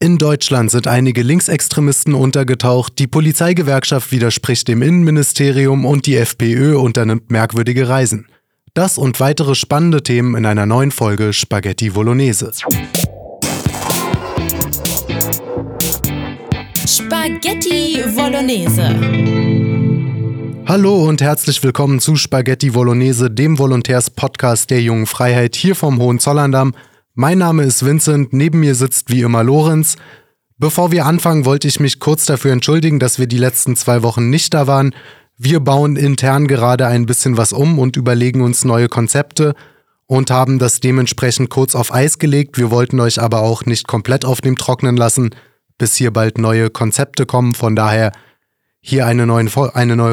In Deutschland sind einige Linksextremisten untergetaucht, die Polizeigewerkschaft widerspricht dem Innenministerium und die FPÖ unternimmt merkwürdige Reisen. Das und weitere spannende Themen in einer neuen Folge Spaghetti Bolognese. Spaghetti Bolognese. Hallo und herzlich willkommen zu Spaghetti Bolognese, dem Volontärs-Podcast der Jungen Freiheit hier vom Hohenzollern-Damm. Mein Name ist Vincent, neben mir sitzt wie immer Lorenz. Bevor wir anfangen, wollte ich mich kurz dafür entschuldigen, dass wir die letzten zwei Wochen nicht da waren. Wir bauen intern gerade ein bisschen was um und überlegen uns neue Konzepte und haben das dementsprechend kurz auf Eis gelegt. Wir wollten euch aber auch nicht komplett auf dem Trocknen lassen, bis hier bald neue Konzepte kommen. Von daher hier eine, neue,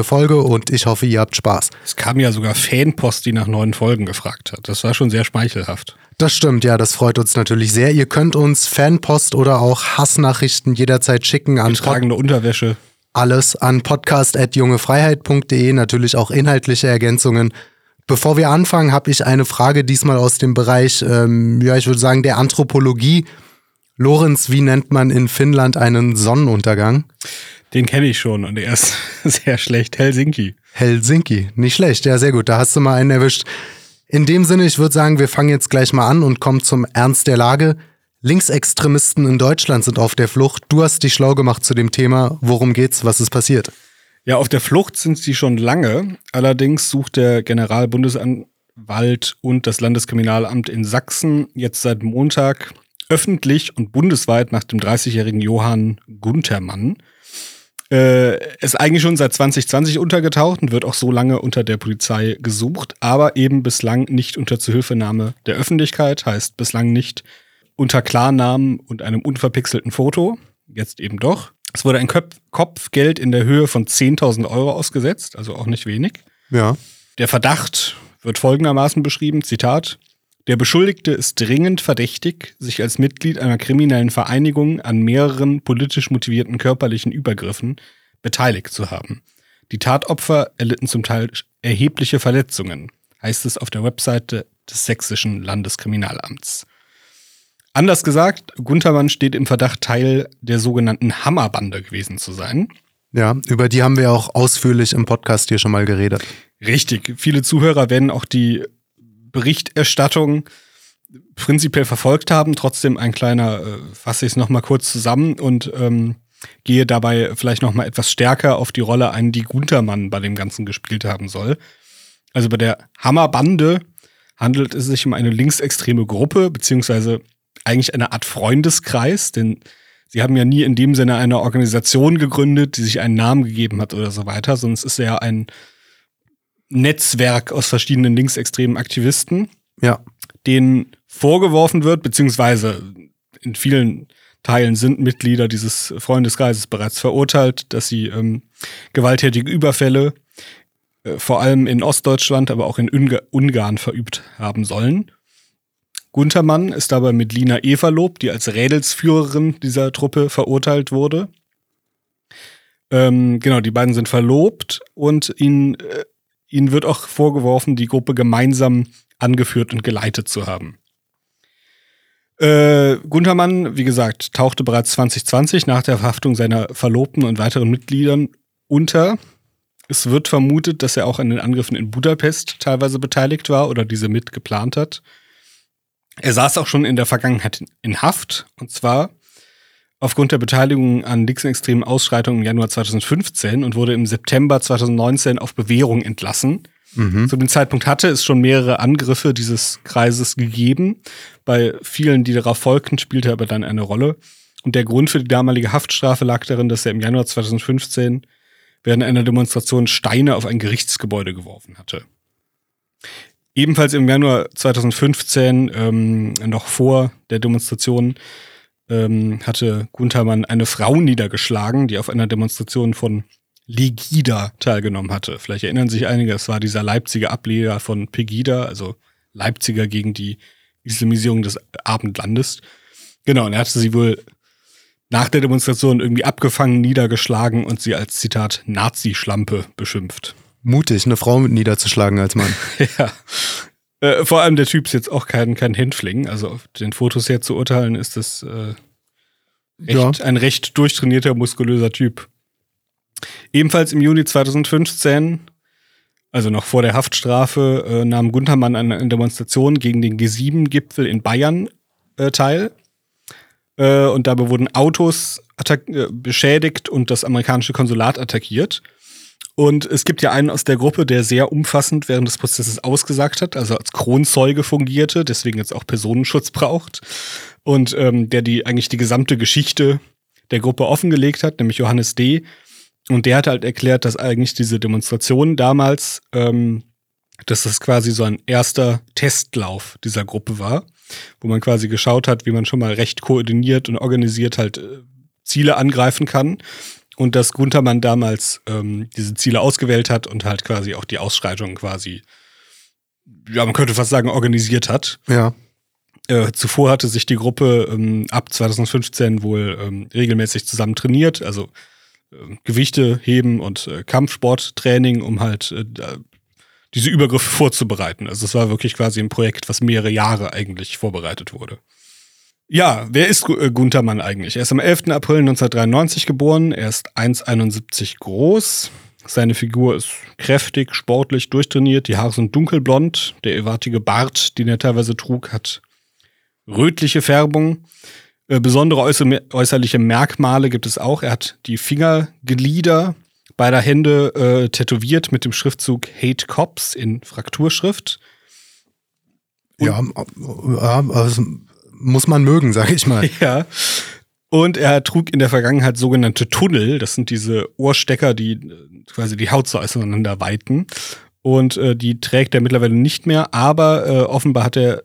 Folge und ich hoffe, ihr habt Spaß. Es kam ja sogar Fanpost, die nach neuen Folgen gefragt hat. Das war schon sehr schmeichelhaft. Das stimmt, ja, das freut uns natürlich sehr. Ihr könnt uns Fanpost oder auch Hassnachrichten jederzeit schicken an Getragene Unterwäsche. Alles an podcast.jungefreiheit.de, natürlich auch inhaltliche Ergänzungen. Bevor wir anfangen, habe ich eine Frage diesmal aus dem Bereich, ähm, ja, ich würde sagen, der Anthropologie. Lorenz, wie nennt man in Finnland einen Sonnenuntergang? Den kenne ich schon und er ist sehr schlecht. Helsinki. Helsinki, nicht schlecht, ja, sehr gut. Da hast du mal einen erwischt. In dem Sinne, ich würde sagen, wir fangen jetzt gleich mal an und kommen zum Ernst der Lage. Linksextremisten in Deutschland sind auf der Flucht. Du hast dich schlau gemacht zu dem Thema. Worum geht's? Was ist passiert? Ja, auf der Flucht sind sie schon lange. Allerdings sucht der Generalbundesanwalt und das Landeskriminalamt in Sachsen jetzt seit Montag öffentlich und bundesweit nach dem 30-jährigen Johann Guntermann. Äh, ist eigentlich schon seit 2020 untergetaucht und wird auch so lange unter der Polizei gesucht, aber eben bislang nicht unter Zuhilfenahme der Öffentlichkeit, heißt bislang nicht unter Klarnamen und einem unverpixelten Foto. Jetzt eben doch. Es wurde ein Köp Kopfgeld in der Höhe von 10.000 Euro ausgesetzt, also auch nicht wenig. Ja. Der Verdacht wird folgendermaßen beschrieben, Zitat, der Beschuldigte ist dringend verdächtig, sich als Mitglied einer kriminellen Vereinigung an mehreren politisch motivierten körperlichen Übergriffen beteiligt zu haben. Die Tatopfer erlitten zum Teil erhebliche Verletzungen, heißt es auf der Webseite des sächsischen Landeskriminalamts. Anders gesagt, Guntermann steht im Verdacht, Teil der sogenannten Hammerbande gewesen zu sein. Ja, über die haben wir auch ausführlich im Podcast hier schon mal geredet. Richtig. Viele Zuhörer werden auch die Berichterstattung prinzipiell verfolgt haben. Trotzdem ein kleiner, äh, fasse ich es nochmal kurz zusammen und ähm, gehe dabei vielleicht nochmal etwas stärker auf die Rolle ein, die Guntermann bei dem Ganzen gespielt haben soll. Also bei der Hammerbande handelt es sich um eine linksextreme Gruppe, beziehungsweise eigentlich eine Art Freundeskreis, denn sie haben ja nie in dem Sinne eine Organisation gegründet, die sich einen Namen gegeben hat oder so weiter, sondern es ist ja ein Netzwerk aus verschiedenen linksextremen Aktivisten, ja. denen vorgeworfen wird, beziehungsweise in vielen Teilen sind Mitglieder dieses Freundeskreises bereits verurteilt, dass sie ähm, gewalttätige Überfälle äh, vor allem in Ostdeutschland, aber auch in Unga Ungarn verübt haben sollen. Guntermann ist dabei mit Lina E. verlobt, die als Rädelsführerin dieser Truppe verurteilt wurde. Ähm, genau, die beiden sind verlobt und ihn äh, Ihnen wird auch vorgeworfen, die Gruppe gemeinsam angeführt und geleitet zu haben. Äh, Guntermann, wie gesagt, tauchte bereits 2020 nach der Verhaftung seiner Verlobten und weiteren Mitgliedern unter. Es wird vermutet, dass er auch an den Angriffen in Budapest teilweise beteiligt war oder diese mit geplant hat. Er saß auch schon in der Vergangenheit in Haft, und zwar aufgrund der Beteiligung an linksextremen Ausschreitungen im Januar 2015 und wurde im September 2019 auf Bewährung entlassen. Mhm. Zu dem Zeitpunkt hatte es schon mehrere Angriffe dieses Kreises gegeben. Bei vielen, die darauf folgten, spielte er aber dann eine Rolle. Und der Grund für die damalige Haftstrafe lag darin, dass er im Januar 2015 während einer Demonstration Steine auf ein Gerichtsgebäude geworfen hatte. Ebenfalls im Januar 2015, ähm, noch vor der Demonstration, ähm, hatte Guntermann eine Frau niedergeschlagen, die auf einer Demonstration von Legida teilgenommen hatte. Vielleicht erinnern sich einige, es war dieser Leipziger Ableger von Pegida, also Leipziger gegen die Islamisierung des Abendlandes. Genau, und er hatte sie wohl nach der Demonstration irgendwie abgefangen, niedergeschlagen und sie als Zitat Nazi-Schlampe beschimpft. Mutig, eine Frau mit niederzuschlagen als Mann. ja. Äh, vor allem der Typ ist jetzt auch kein, kein Hänfling. Also auf den Fotos her zu urteilen, ist das äh, Recht, ja. Ein recht durchtrainierter, muskulöser Typ. Ebenfalls im Juni 2015, also noch vor der Haftstrafe, äh, nahm Guntermann an einer Demonstration gegen den G7-Gipfel in Bayern äh, teil. Äh, und dabei wurden Autos beschädigt und das amerikanische Konsulat attackiert. Und es gibt ja einen aus der Gruppe, der sehr umfassend während des Prozesses ausgesagt hat, also als Kronzeuge fungierte, deswegen jetzt auch Personenschutz braucht. Und ähm, der die eigentlich die gesamte Geschichte der Gruppe offengelegt hat, nämlich Johannes D. Und der hat halt erklärt, dass eigentlich diese Demonstration damals, ähm, dass das quasi so ein erster Testlauf dieser Gruppe war, wo man quasi geschaut hat, wie man schon mal recht koordiniert und organisiert halt äh, Ziele angreifen kann und dass Guntermann damals ähm, diese Ziele ausgewählt hat und halt quasi auch die Ausschreitungen quasi, ja, man könnte fast sagen, organisiert hat. Ja. Äh, zuvor hatte sich die Gruppe ähm, ab 2015 wohl ähm, regelmäßig zusammen trainiert, also äh, Gewichte heben und äh, Kampfsporttraining, um halt äh, diese Übergriffe vorzubereiten. Also es war wirklich quasi ein Projekt, was mehrere Jahre eigentlich vorbereitet wurde. Ja, wer ist äh, Gunther Mann eigentlich? Er ist am 11. April 1993 geboren. Er ist 1,71 groß. Seine Figur ist kräftig, sportlich, durchtrainiert. Die Haare sind dunkelblond. Der erwartige Bart, den er teilweise trug, hat rötliche Färbung. Äh, besondere äußerliche Merkmale gibt es auch. Er hat die Fingerglieder beider Hände äh, tätowiert mit dem Schriftzug Hate Cops in Frakturschrift. Und ja, ja also muss man mögen, sag ich mal. Ja. Und er trug in der Vergangenheit sogenannte Tunnel. Das sind diese Ohrstecker, die äh, quasi die Haut so auseinander weiten. Und äh, die trägt er mittlerweile nicht mehr, aber äh, offenbar hat er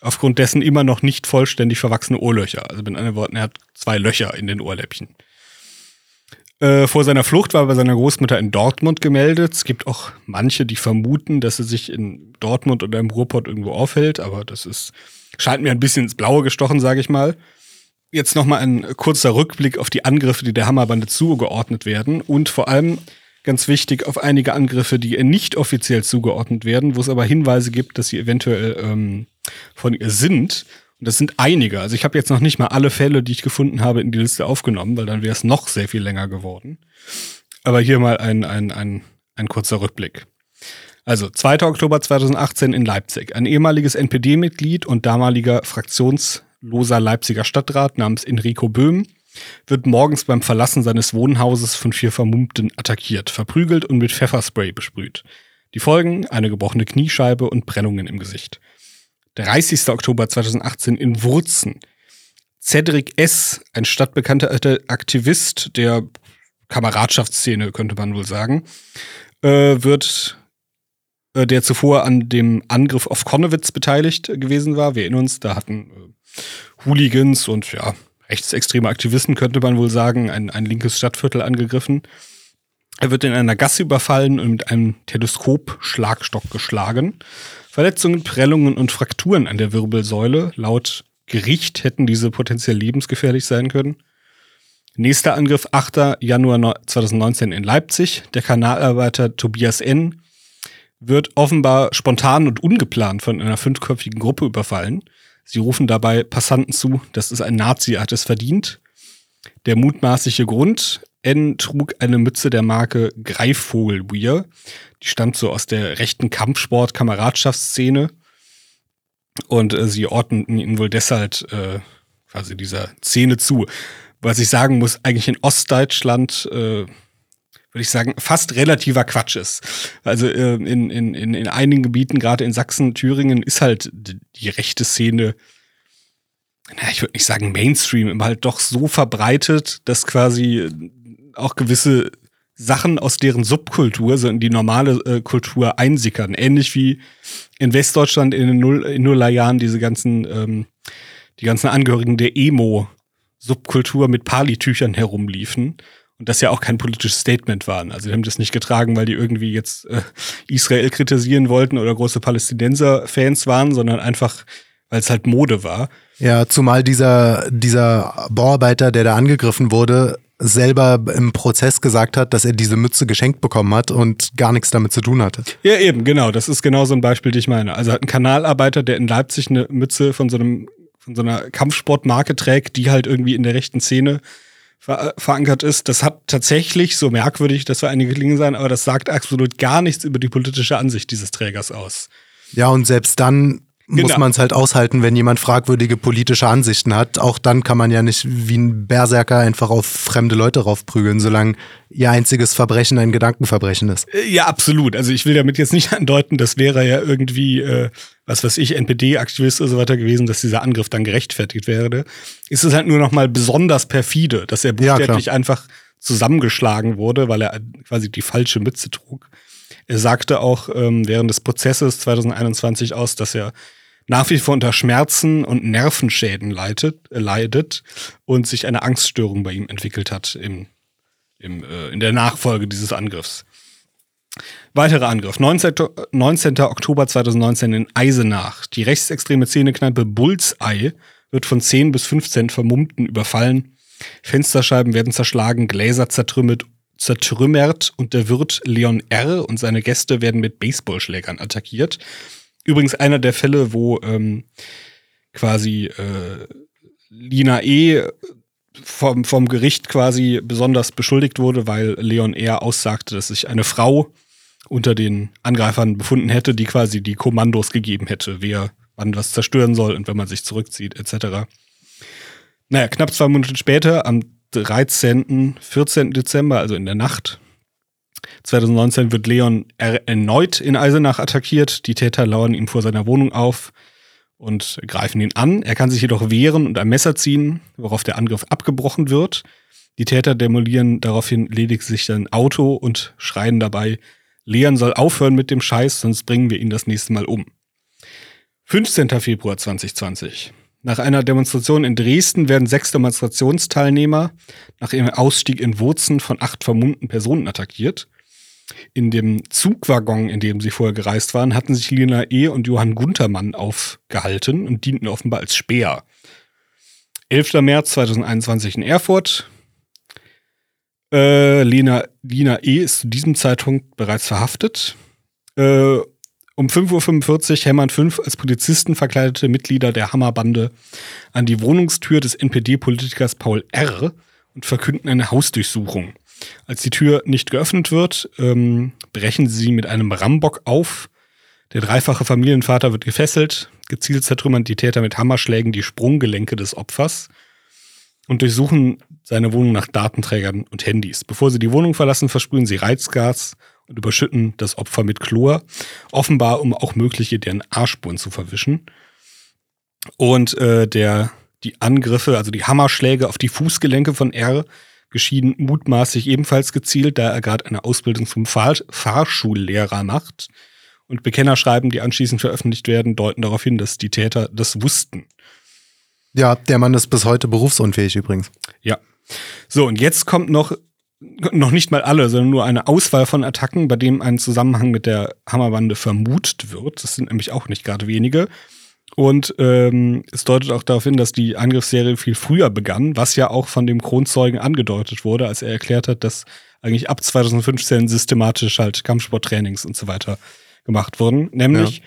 aufgrund dessen immer noch nicht vollständig verwachsene Ohrlöcher. Also mit anderen Worten, er hat zwei Löcher in den Ohrläppchen. Äh, vor seiner Flucht war er bei seiner Großmutter in Dortmund gemeldet. Es gibt auch manche, die vermuten, dass er sich in Dortmund oder im Ruhrpott irgendwo aufhält, aber das ist scheint mir ein bisschen ins Blaue gestochen, sage ich mal. Jetzt nochmal ein kurzer Rückblick auf die Angriffe, die der Hammerbande zugeordnet werden und vor allem ganz wichtig auf einige Angriffe, die ihr nicht offiziell zugeordnet werden, wo es aber Hinweise gibt, dass sie eventuell ähm, von ihr sind. Und das sind einige. Also ich habe jetzt noch nicht mal alle Fälle, die ich gefunden habe, in die Liste aufgenommen, weil dann wäre es noch sehr viel länger geworden. Aber hier mal ein, ein, ein, ein kurzer Rückblick. Also 2. Oktober 2018 in Leipzig. Ein ehemaliges NPD-Mitglied und damaliger fraktionsloser Leipziger Stadtrat namens Enrico Böhm wird morgens beim Verlassen seines Wohnhauses von vier Vermummten attackiert, verprügelt und mit Pfefferspray besprüht. Die Folgen eine gebrochene Kniescheibe und Brennungen im Gesicht. 30. Oktober 2018 in Wurzen. Cedric S., ein stadtbekannter Aktivist der Kameradschaftsszene, könnte man wohl sagen, äh, wird äh, der zuvor an dem Angriff auf Konnewitz beteiligt gewesen war. Wir erinnern uns, da hatten äh, Hooligans und ja, rechtsextreme Aktivisten, könnte man wohl sagen, ein, ein linkes Stadtviertel angegriffen. Er wird in einer Gasse überfallen und mit einem Teleskop-Schlagstock geschlagen. Verletzungen, Prellungen und Frakturen an der Wirbelsäule. Laut Gericht hätten diese potenziell lebensgefährlich sein können. Nächster Angriff 8. Januar 2019 in Leipzig. Der Kanalarbeiter Tobias N wird offenbar spontan und ungeplant von einer fünfköpfigen Gruppe überfallen. Sie rufen dabei Passanten zu, das ist ein Nazi, hat es verdient. Der mutmaßliche Grund, N trug eine Mütze der Marke Greifvogel-Weir. Die stammt so aus der rechten Kampfsport-Kameradschaftsszene. Und äh, sie ordneten ihn wohl deshalb äh, quasi dieser Szene zu. Was ich sagen muss, eigentlich in Ostdeutschland äh, würde ich sagen, fast relativer Quatsch ist. Also äh, in, in, in, in einigen Gebieten, gerade in Sachsen, Thüringen, ist halt die rechte Szene, na, ich würde nicht sagen Mainstream, aber halt doch so verbreitet, dass quasi auch gewisse Sachen aus deren Subkultur so in die normale äh, Kultur einsickern. Ähnlich wie in Westdeutschland in den Null, in Nullerjahren diese ganzen, ähm, die ganzen Angehörigen der Emo-Subkultur mit Palitüchern herumliefen und das ja auch kein politisches Statement waren. Also die haben das nicht getragen, weil die irgendwie jetzt äh, Israel kritisieren wollten oder große Palästinenser-Fans waren, sondern einfach, weil es halt Mode war. Ja, zumal dieser, dieser Bauarbeiter, der da angegriffen wurde, selber im Prozess gesagt hat, dass er diese Mütze geschenkt bekommen hat und gar nichts damit zu tun hatte. Ja, eben, genau. Das ist genau so ein Beispiel, die ich meine. Also hat ein Kanalarbeiter, der in Leipzig eine Mütze von so einem von so einer Kampfsportmarke trägt, die halt irgendwie in der rechten Szene ver verankert ist. Das hat tatsächlich, so merkwürdig, dass wir einige klingen sein, aber das sagt absolut gar nichts über die politische Ansicht dieses Trägers aus. Ja, und selbst dann muss Genau. man es halt aushalten, wenn jemand fragwürdige politische Ansichten hat. Auch dann kann man ja nicht wie ein Berserker einfach auf fremde Leute raufprügeln, solange ihr einziges Verbrechen ein Gedankenverbrechen ist. Äh, Ja, absolut. Also ich will damit jetzt nicht andeuten, das wäre ja irgendwie, äh, was weiß ich, NPD-Aktivist oder so weiter gewesen, dass dieser Angriff dann gerechtfertigt wäre. Ist es halt nur noch mal besonders perfide, dass er Ja, buchstäblich einfach zusammengeschlagen wurde, weil er quasi die falsche Mütze trug. Er sagte auch ähm, während des Prozesses 2021 aus, dass er nach wie vor unter Schmerzen und Nervenschäden leidet, äh, leidet und sich eine Angststörung bei ihm entwickelt hat im, im, äh, in der Nachfolge dieses Angriffs. Weiterer Angriff. 19. 19. Oktober 2019 in Eisenach. Die rechtsextreme Szenekneipe Bullseye wird von 10 bis 15 Vermummten überfallen. Fensterscheiben werden zerschlagen, Gläser zertrümmert, zertrümmert und der Wirt Leon R. und seine Gäste werden mit Baseballschlägern attackiert. Übrigens einer der Fälle, wo ähm, quasi äh, Lina E. Vom, vom Gericht quasi besonders beschuldigt wurde, weil Leon R. aussagte, dass sich eine Frau unter den Angreifern befunden hätte, die quasi die Kommandos gegeben hätte, wer wann was zerstören soll und wenn man sich zurückzieht, etc. Naja, knapp zwei Monate später, am 13., 14. Dezember, also in der Nacht 2019, wird Leon erneut in Eisenach attackiert. Die Täter lauern ihm vor seiner Wohnung auf und greifen ihn an. Er kann sich jedoch wehren und ein Messer ziehen, worauf der Angriff abgebrochen wird. Die Täter demolieren daraufhin lediglich sein Auto und schreien dabei, Leon soll aufhören mit dem Scheiß, sonst bringen wir ihn das nächste Mal um. 15. Februar 2020. Nach einer Demonstration in Dresden werden sechs Demonstrationsteilnehmer nach ihrem Ausstieg in Wurzen von acht vermummten Personen attackiert. In dem Zugwaggon, in dem sie vorher gereist waren, hatten sich Lina E. und Johann Guntermann aufgehalten und dienten offenbar als Speer. 11. März 2021 in Erfurt. Äh, Lina, Lina E. ist zu diesem Zeitpunkt bereits verhaftet. Äh, um 5.45 Uhr hämmern fünf als Polizisten verkleidete Mitglieder der Hammerbande an die Wohnungstür des NPD-Politikers Paul R. und verkünden eine Hausdurchsuchung. Als die Tür nicht geöffnet wird, ähm, brechen sie mit einem Rambock auf. Der dreifache Familienvater wird gefesselt. Gezielt zertrümmern die Täter mit Hammerschlägen die Sprunggelenke des Opfers und durchsuchen seine Wohnung nach Datenträgern und Handys. Bevor sie die Wohnung verlassen, versprühen sie Reizgas und überschütten das Opfer mit Chlor, offenbar um auch mögliche DNA-Spuren zu verwischen. Und äh, der, die Angriffe, also die Hammerschläge auf die Fußgelenke von R, geschieden mutmaßlich ebenfalls gezielt, da er gerade eine Ausbildung zum Fahr Fahrschullehrer macht. Und Bekennerschreiben, die anschließend veröffentlicht werden, deuten darauf hin, dass die Täter das wussten. Ja, der Mann ist bis heute berufsunfähig übrigens. Ja. So, und jetzt kommt noch, noch nicht mal alle, sondern nur eine Auswahl von Attacken, bei denen ein Zusammenhang mit der Hammerbande vermutet wird. Das sind nämlich auch nicht gerade wenige. Und ähm, es deutet auch darauf hin, dass die Angriffsserie viel früher begann, was ja auch von dem Kronzeugen angedeutet wurde, als er erklärt hat, dass eigentlich ab 2015 systematisch halt Kampfsporttrainings und so weiter gemacht wurden. Nämlich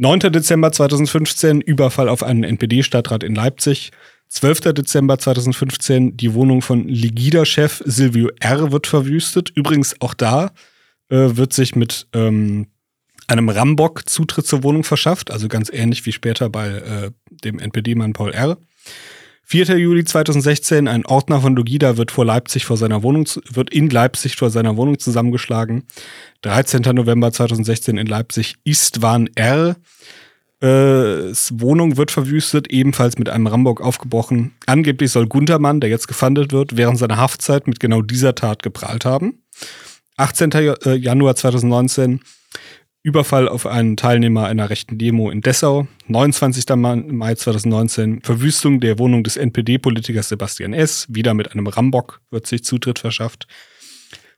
9. Dezember 2015 Überfall auf einen NPD-Stadtrat in Leipzig. 12. Dezember 2015 die Wohnung von Legida-Chef Silvio R. wird verwüstet. Übrigens auch da äh, wird sich mit ähm, einem Rambock Zutritt zur Wohnung verschafft, also ganz ähnlich wie später bei äh, dem NPD-Mann Paul R. 4. Juli 2016, ein Ordner von Lugida wird vor Leipzig vor seiner Wohnung, wird in Leipzig vor seiner Wohnung zusammengeschlagen. 13. November 2016 in Leipzig Istvan R. Äh, Wohnung wird verwüstet, ebenfalls mit einem Rambock aufgebrochen. Angeblich soll Guntermann, der jetzt gefandet wird, während seiner Haftzeit mit genau dieser Tat geprahlt haben. 18. Ja- äh, Januar 2019 Überfall auf einen Teilnehmer einer rechten Demo in Dessau. 29. Ma- Mai 2019 Verwüstung der Wohnung des NPD-Politikers Sebastian S. Wieder mit einem Rambock wird sich Zutritt verschafft.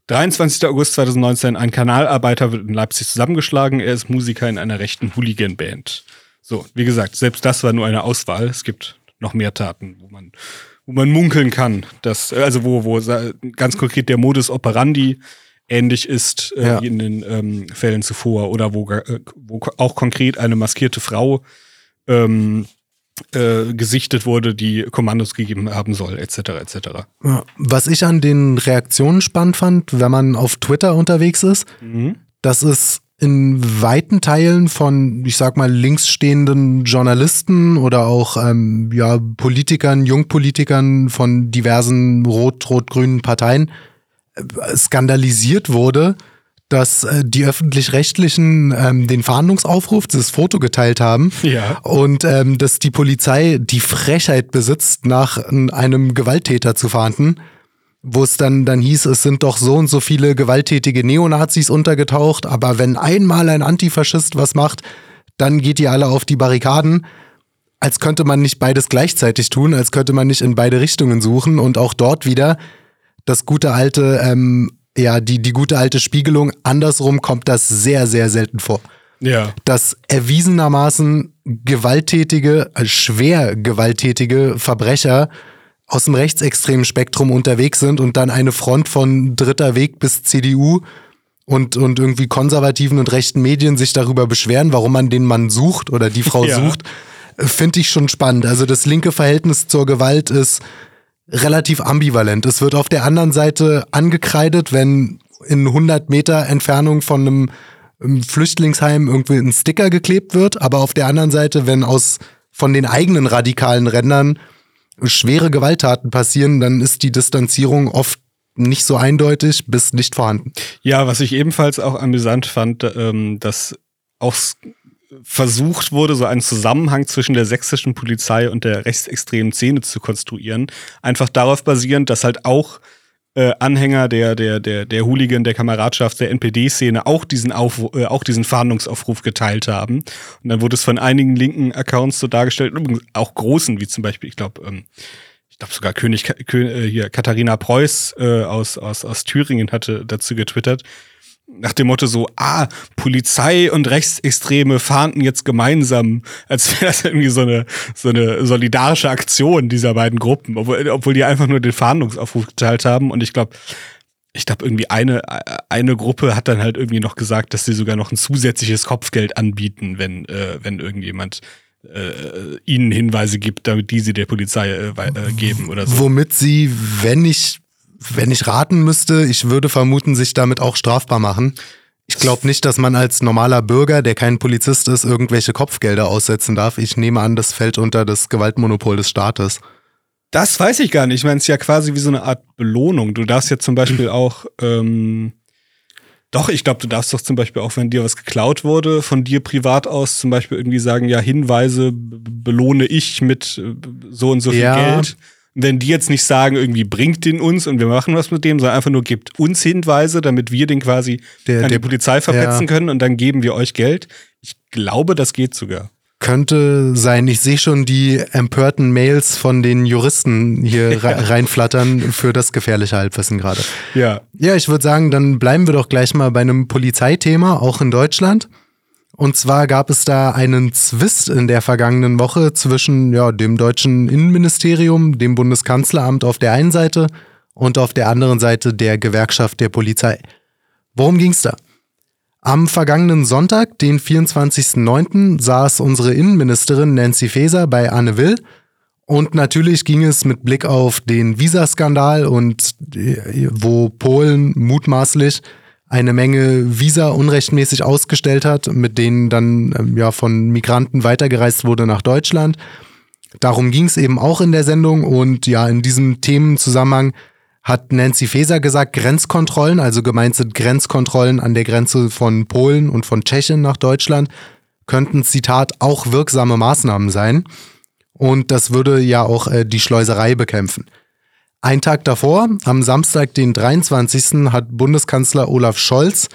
23. August 2019 ein Kanalarbeiter wird in Leipzig zusammengeschlagen. Er ist Musiker in einer rechten Hooligan-Band. So, wie gesagt, selbst das war nur eine Auswahl. Es gibt noch mehr Taten, wo man, wo man munkeln kann, dass, also wo, wo ganz konkret der Modus operandi ähnlich ist äh, Ja. wie in den ähm, Fällen zuvor oder wo, äh, wo auch konkret eine maskierte Frau ähm, äh, gesichtet wurde, die Kommandos gegeben haben soll, etc. etc. Was ich an den Reaktionen spannend fand, wenn man auf Twitter unterwegs ist, mhm. dass es in weiten Teilen von, ich sag mal, linksstehenden Journalisten oder auch ähm, ja, Politikern, Jungpolitikern von diversen rot-rot-grünen Parteien skandalisiert wurde, dass äh, die öffentlich-rechtlichen ähm, den Fahndungsaufruf, das Foto geteilt haben ja. und ähm, dass die Polizei die Frechheit besitzt, nach einem Gewalttäter zu fahnden wo es dann, dann hieß, es sind doch so und so viele gewalttätige Neonazis untergetaucht, aber wenn einmal ein Antifaschist was macht, dann geht ihr alle auf die Barrikaden. Als könnte man nicht beides gleichzeitig tun, als könnte man nicht in beide Richtungen suchen und auch dort wieder das gute alte, ähm, ja, die, die gute alte Spiegelung. Andersrum kommt das sehr, sehr selten vor. Ja. Dass erwiesenermaßen gewalttätige, äh, schwer gewalttätige Verbrecher aus dem rechtsextremen Spektrum unterwegs sind und dann eine Front von dritter Weg bis CDU und, und irgendwie konservativen und rechten Medien sich darüber beschweren, warum man den Mann sucht oder die Frau ja. sucht, finde ich schon spannend. Also das linke Verhältnis zur Gewalt ist relativ ambivalent. Es wird auf der anderen Seite angekreidet, wenn in 100 Meter Entfernung von einem Flüchtlingsheim irgendwie ein Sticker geklebt wird, aber auf der anderen Seite, wenn aus von den eigenen radikalen Rändern schwere Gewalttaten passieren, dann ist die Distanzierung oft nicht so eindeutig bis nicht vorhanden. Ja, was ich ebenfalls auch amüsant fand, ähm, dass auch versucht wurde, so einen Zusammenhang zwischen der sächsischen Polizei und der rechtsextremen Szene zu konstruieren. Einfach darauf basierend, dass halt auch äh, Anhänger der, der, der, der Hooligan, der Kameradschaft, der NPD-Szene auch diesen Auf, äh, auch diesen Fahndungsaufruf geteilt haben. Und dann wurde es von einigen linken Accounts so dargestellt, auch großen, wie zum Beispiel, ich glaube, ähm, ich glaube sogar König äh, hier Katharina Preuß äh, aus, aus, aus Thüringen hatte dazu getwittert, nach dem Motto so, ah, Polizei und Rechtsextreme fahnden jetzt gemeinsam, als wäre das irgendwie so eine, so eine solidarische Aktion dieser beiden Gruppen, obwohl, obwohl die einfach nur den Fahndungsaufruf geteilt haben. Und ich glaube, ich glaube, irgendwie eine, eine Gruppe hat dann halt irgendwie noch gesagt, dass sie sogar noch ein zusätzliches Kopfgeld anbieten, wenn, äh, wenn irgendjemand äh, ihnen Hinweise gibt, damit die sie der Polizei äh, äh geben oder so. Womit sie, wenn ich wenn ich raten müsste, ich würde vermuten, sich damit auch strafbar machen. Ich glaube nicht, dass man als normaler Bürger, der kein Polizist ist, irgendwelche Kopfgelder aussetzen darf. Ich nehme an, das fällt unter das Gewaltmonopol des Staates. Das weiß ich gar nicht. Ich meine, es ist ja quasi wie so eine Art Belohnung. Du darfst ja zum Beispiel auch, ähm, doch, ich glaube, du darfst doch zum Beispiel auch, wenn dir was geklaut wurde, von dir privat aus zum Beispiel irgendwie sagen, ja, Hinweise belohne ich mit äh, so und so viel ja. Geld wenn die jetzt nicht sagen, irgendwie bringt den uns und wir machen was mit dem, sondern einfach nur gibt uns Hinweise, damit wir den quasi der, an die Polizei verpetzen ja. können und dann geben wir euch Geld. Ich glaube, das geht sogar. Könnte sein. Ich sehe schon die empörten Mails von den Juristen hier ja. reinflattern für das gefährliche Halbwissen gerade. Ja. Ja, ich würde sagen, dann bleiben wir doch gleich mal bei einem Polizeithema, auch in Deutschland. Und zwar gab es da einen Zwist in der vergangenen Woche zwischen ja, dem deutschen Innenministerium, dem Bundeskanzleramt auf der einen Seite und auf der anderen Seite der Gewerkschaft der Polizei. Worum ging's da? Am vergangenen Sonntag, den 24.09., saß unsere Innenministerin Nancy Faeser bei Anne Will und natürlich ging es mit Blick auf den Visaskandal und äh, wo Polen mutmaßlich eine Menge Visa unrechtmäßig ausgestellt hat, mit denen dann ähm, ja von Migranten weitergereist wurde nach Deutschland. Darum ging es eben auch in der Sendung und ja, in diesem Themenzusammenhang hat Nancy Faeser gesagt, Grenzkontrollen, also gemeint sind Grenzkontrollen an der Grenze von Polen und von Tschechien nach Deutschland, könnten, Zitat, auch wirksame Maßnahmen sein. Und das würde ja auch äh, die Schleuserei bekämpfen. Ein Tag davor, am Samstag, den 23., hat Bundeskanzler Olaf Scholz,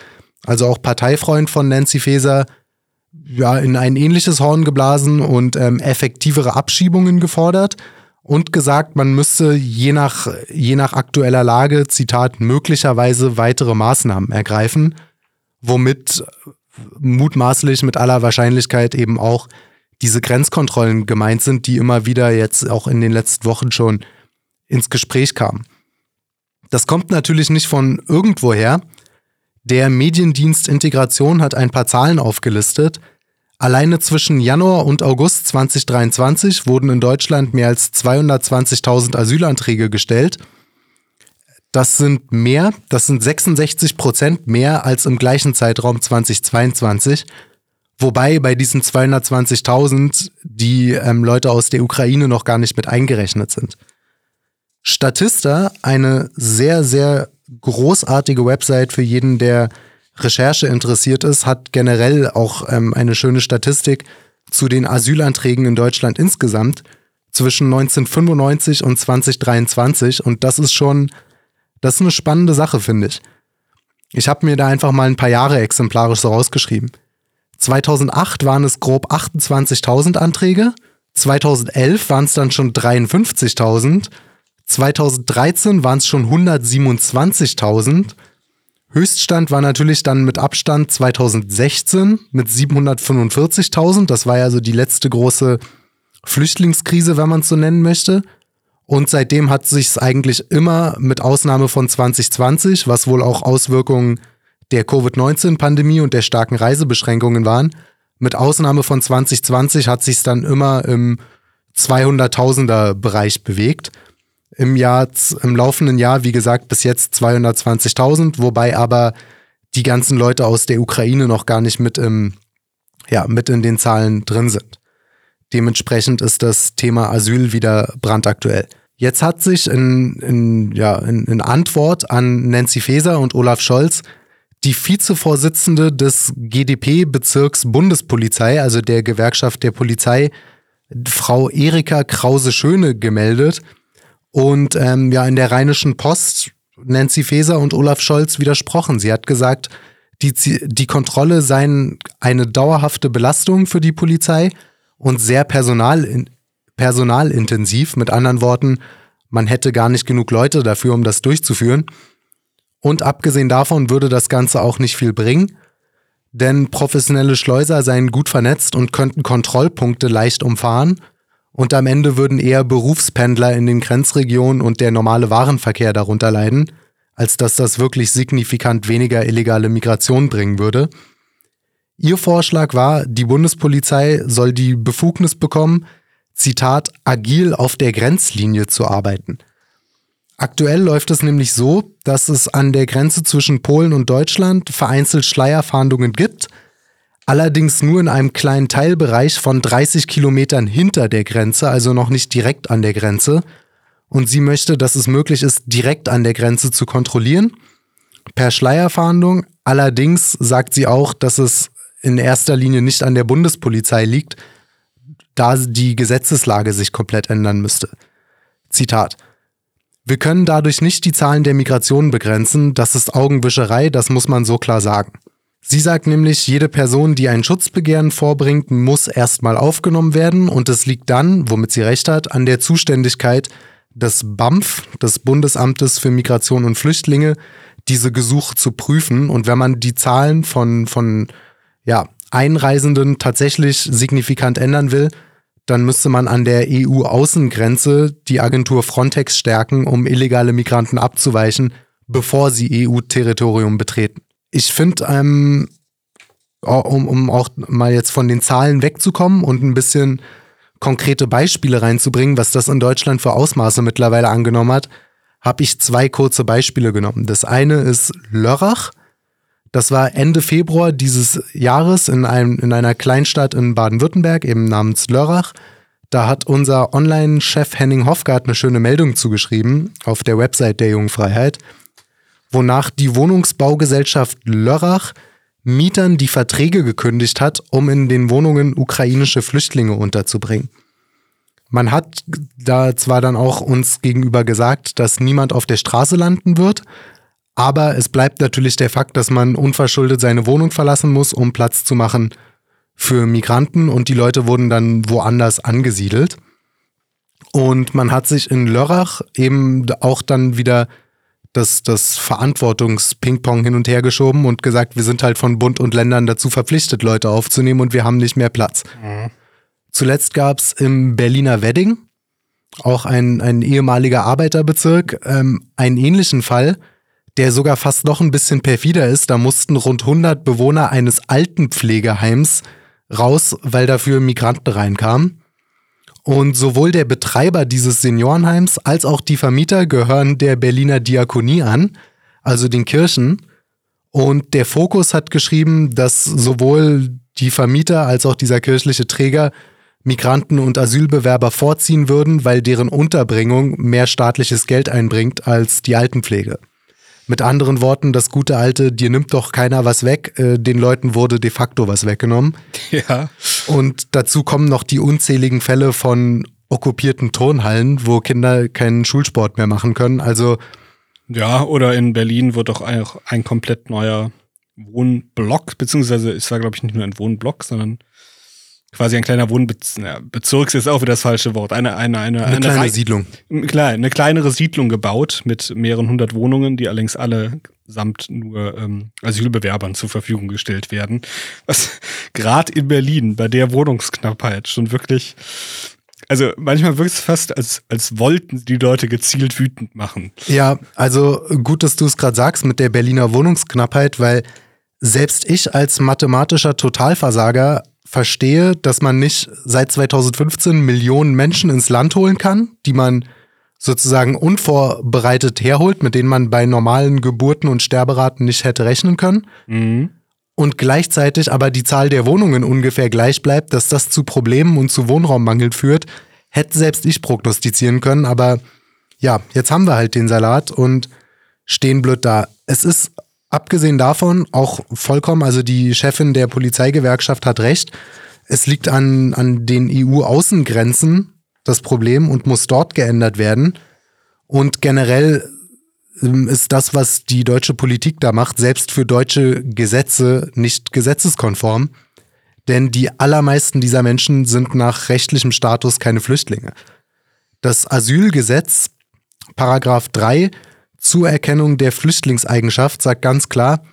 also auch Parteifreund von Nancy Faeser, ja, in ein ähnliches Horn geblasen und ähm, effektivere Abschiebungen gefordert und gesagt, man müsste je nach, je nach aktueller Lage, Zitat, möglicherweise weitere Maßnahmen ergreifen, womit mutmaßlich mit aller Wahrscheinlichkeit eben auch diese Grenzkontrollen gemeint sind, die immer wieder jetzt auch in den letzten Wochen schon ins Gespräch kam. Das kommt natürlich nicht von irgendwoher. Der Mediendienst Integration hat ein paar Zahlen aufgelistet. Alleine zwischen Januar und August 2023 wurden in Deutschland mehr als 220.000 Asylanträge gestellt. Das sind mehr, das sind 66 Prozent mehr als im gleichen Zeitraum 2022. Wobei bei diesen 220.000 die ähm, Leute aus der Ukraine noch gar nicht mit eingerechnet sind. Statista, eine sehr, sehr großartige Website für jeden, der Recherche interessiert ist, hat generell auch ähm, eine schöne Statistik zu den Asylanträgen in Deutschland insgesamt zwischen 1995 und 2023. Und das ist schon, das ist eine spannende Sache, finde ich. Ich habe mir da einfach mal ein paar Jahre exemplarisch so rausgeschrieben. 2008 waren es grob 28.000 Anträge, 2011 waren es dann schon 53.000, 2013 waren es schon 127.000. Höchststand war natürlich dann mit Abstand 2016 mit 745.000. Das war ja so die letzte große Flüchtlingskrise, wenn man es so nennen möchte. Und seitdem hat sich es eigentlich immer mit Ausnahme von 2020, was wohl auch Auswirkungen der Covid-19-Pandemie und der starken Reisebeschränkungen waren. Mit Ausnahme von 2020 hat sich dann immer im 200.000er Bereich bewegt. Im Jahr, im laufenden Jahr, wie gesagt, bis jetzt 220.000, wobei aber die ganzen Leute aus der Ukraine noch gar nicht mit im, ja, mit in den Zahlen drin sind. Dementsprechend ist das Thema Asyl wieder brandaktuell. Jetzt hat sich in, in, ja, in, in Antwort an Nancy Faeser und Olaf Scholz die Vizevorsitzende des GdP-Bezirks Bundespolizei, also der Gewerkschaft der Polizei, Frau Erika Krause-Schöne gemeldet. Und ähm, ja, in der Rheinischen Post Nancy Faeser und Olaf Scholz widersprochen. Sie hat gesagt, die, die Kontrolle sei eine dauerhafte Belastung für die Polizei und sehr personal, personalintensiv. Mit anderen Worten, man hätte gar nicht genug Leute dafür, um das durchzuführen. Und abgesehen davon würde das Ganze auch nicht viel bringen, denn professionelle Schleuser seien gut vernetzt und könnten Kontrollpunkte leicht umfahren und am Ende würden eher Berufspendler in den Grenzregionen und der normale Warenverkehr darunter leiden, als dass das wirklich signifikant weniger illegale Migration bringen würde. Ihr Vorschlag war, die Bundespolizei soll die Befugnis bekommen, Zitat, agil auf der Grenzlinie zu arbeiten – Aktuell läuft es nämlich so, dass es an der Grenze zwischen Polen und Deutschland vereinzelt Schleierfahndungen gibt, allerdings nur in einem kleinen Teilbereich von 30 Kilometern hinter der Grenze, also noch nicht direkt an der Grenze. Und sie möchte, dass es möglich ist, direkt an der Grenze zu kontrollieren, per Schleierfahndung. Allerdings sagt sie auch, dass es in erster Linie nicht an der Bundespolizei liegt, da die Gesetzeslage sich komplett ändern müsste. Zitat. Wir können dadurch nicht die Zahlen der Migration begrenzen, das ist Augenwischerei, das muss man so klar sagen. Sie sagt nämlich, jede Person, die ein Schutzbegehren vorbringt, muss erstmal aufgenommen werden und es liegt dann, womit sie recht hat, an der Zuständigkeit des BAMF, des Bundesamtes für Migration und Flüchtlinge, diese Gesuche zu prüfen. Und wenn man die Zahlen von, von ja, Einreisenden tatsächlich signifikant ändern will, dann müsste man an der EU-Außengrenze die Agentur Frontex stärken, um illegale Migranten abzuweichen, bevor sie EU-Territorium betreten. Ich finde, ähm, um, um auch mal jetzt von den Zahlen wegzukommen und ein bisschen konkrete Beispiele reinzubringen, was das in Deutschland für Ausmaße mittlerweile angenommen hat, habe ich zwei kurze Beispiele genommen. Das eine ist Lörrach. Das war Ende Februar dieses Jahres in, einem, in einer Kleinstadt in Baden-Württemberg, eben namens Lörrach. Da hat unser Online-Chef Henning Hoffgart eine schöne Meldung zugeschrieben auf der Website der Jungen Freiheit, wonach die Wohnungsbaugesellschaft Lörrach Mietern die Verträge gekündigt hat, um in den Wohnungen ukrainische Flüchtlinge unterzubringen. Man hat da zwar dann auch uns gegenüber gesagt, dass niemand auf der Straße landen wird, aber es bleibt natürlich der Fakt, dass man unverschuldet seine Wohnung verlassen muss, um Platz zu machen für Migranten und die Leute wurden dann woanders angesiedelt. Und man hat sich in Lörrach eben auch dann wieder das, das Verantwortungs-Ping-Pong hin und her geschoben und gesagt, wir sind halt von Bund und Ländern dazu verpflichtet, Leute aufzunehmen und wir haben nicht mehr Platz. Mhm. Zuletzt gab es im Berliner Wedding, auch ein, ein ehemaliger Arbeiterbezirk, ähm, einen ähnlichen Fall, der sogar fast noch ein bisschen perfider ist. Da mussten rund 100 Bewohner eines Altenpflegeheims raus, weil dafür Migranten reinkamen. Und sowohl der Betreiber dieses Seniorenheims als auch die Vermieter gehören der Berliner Diakonie an, also den Kirchen. Und der Fokus hat geschrieben, dass sowohl die Vermieter als auch dieser kirchliche Träger Migranten und Asylbewerber vorziehen würden, weil deren Unterbringung mehr staatliches Geld einbringt als die Altenpflege. Mit anderen Worten, das gute alte, dir nimmt doch keiner was weg, äh, den Leuten wurde de facto was weggenommen. Ja. Und dazu kommen noch die unzähligen Fälle von okkupierten Turnhallen, wo Kinder keinen Schulsport mehr machen können. Also Ja, oder in Berlin wird doch ein komplett neuer Wohnblock, beziehungsweise es war, glaube ich, nicht nur ein Wohnblock, sondern quasi ein kleiner Wohnbezirk, ist auch wieder das falsche Wort, eine, eine, eine, eine, kleine Rei- Siedlung. Klar, eine kleinere Siedlung gebaut mit mehreren hundert Wohnungen, die allerdings alle samt nur ähm, Asylbewerbern zur Verfügung gestellt werden. Was gerade in Berlin bei der Wohnungsknappheit schon wirklich, also manchmal wirkt es fast, als, als wollten die Leute gezielt wütend machen. Ja, also gut, dass du es gerade sagst mit der Berliner Wohnungsknappheit, weil selbst ich als mathematischer Totalversager verstehe, dass man nicht seit 2015 Millionen Menschen ins Land holen kann, die man sozusagen unvorbereitet herholt, mit denen man bei normalen Geburten und Sterberaten nicht hätte rechnen können. Mhm. Und gleichzeitig aber die Zahl der Wohnungen ungefähr gleich bleibt, dass das zu Problemen und zu Wohnraummangel führt, hätte selbst ich prognostizieren können. Aber ja, jetzt haben wir halt den Salat und stehen blöd da. Es ist abgesehen davon auch vollkommen, also die Chefin der Polizeigewerkschaft hat recht. Es liegt an, an den EU-Außengrenzen das Problem und muss dort geändert werden. Und generell ähm, ist das, was die deutsche Politik da macht, selbst für deutsche Gesetze nicht gesetzeskonform. Denn die allermeisten dieser Menschen sind nach rechtlichem Status keine Flüchtlinge. Das Asylgesetz, Paragraph 3, Zuerkennung der Flüchtlingseigenschaft, sagt ganz klar,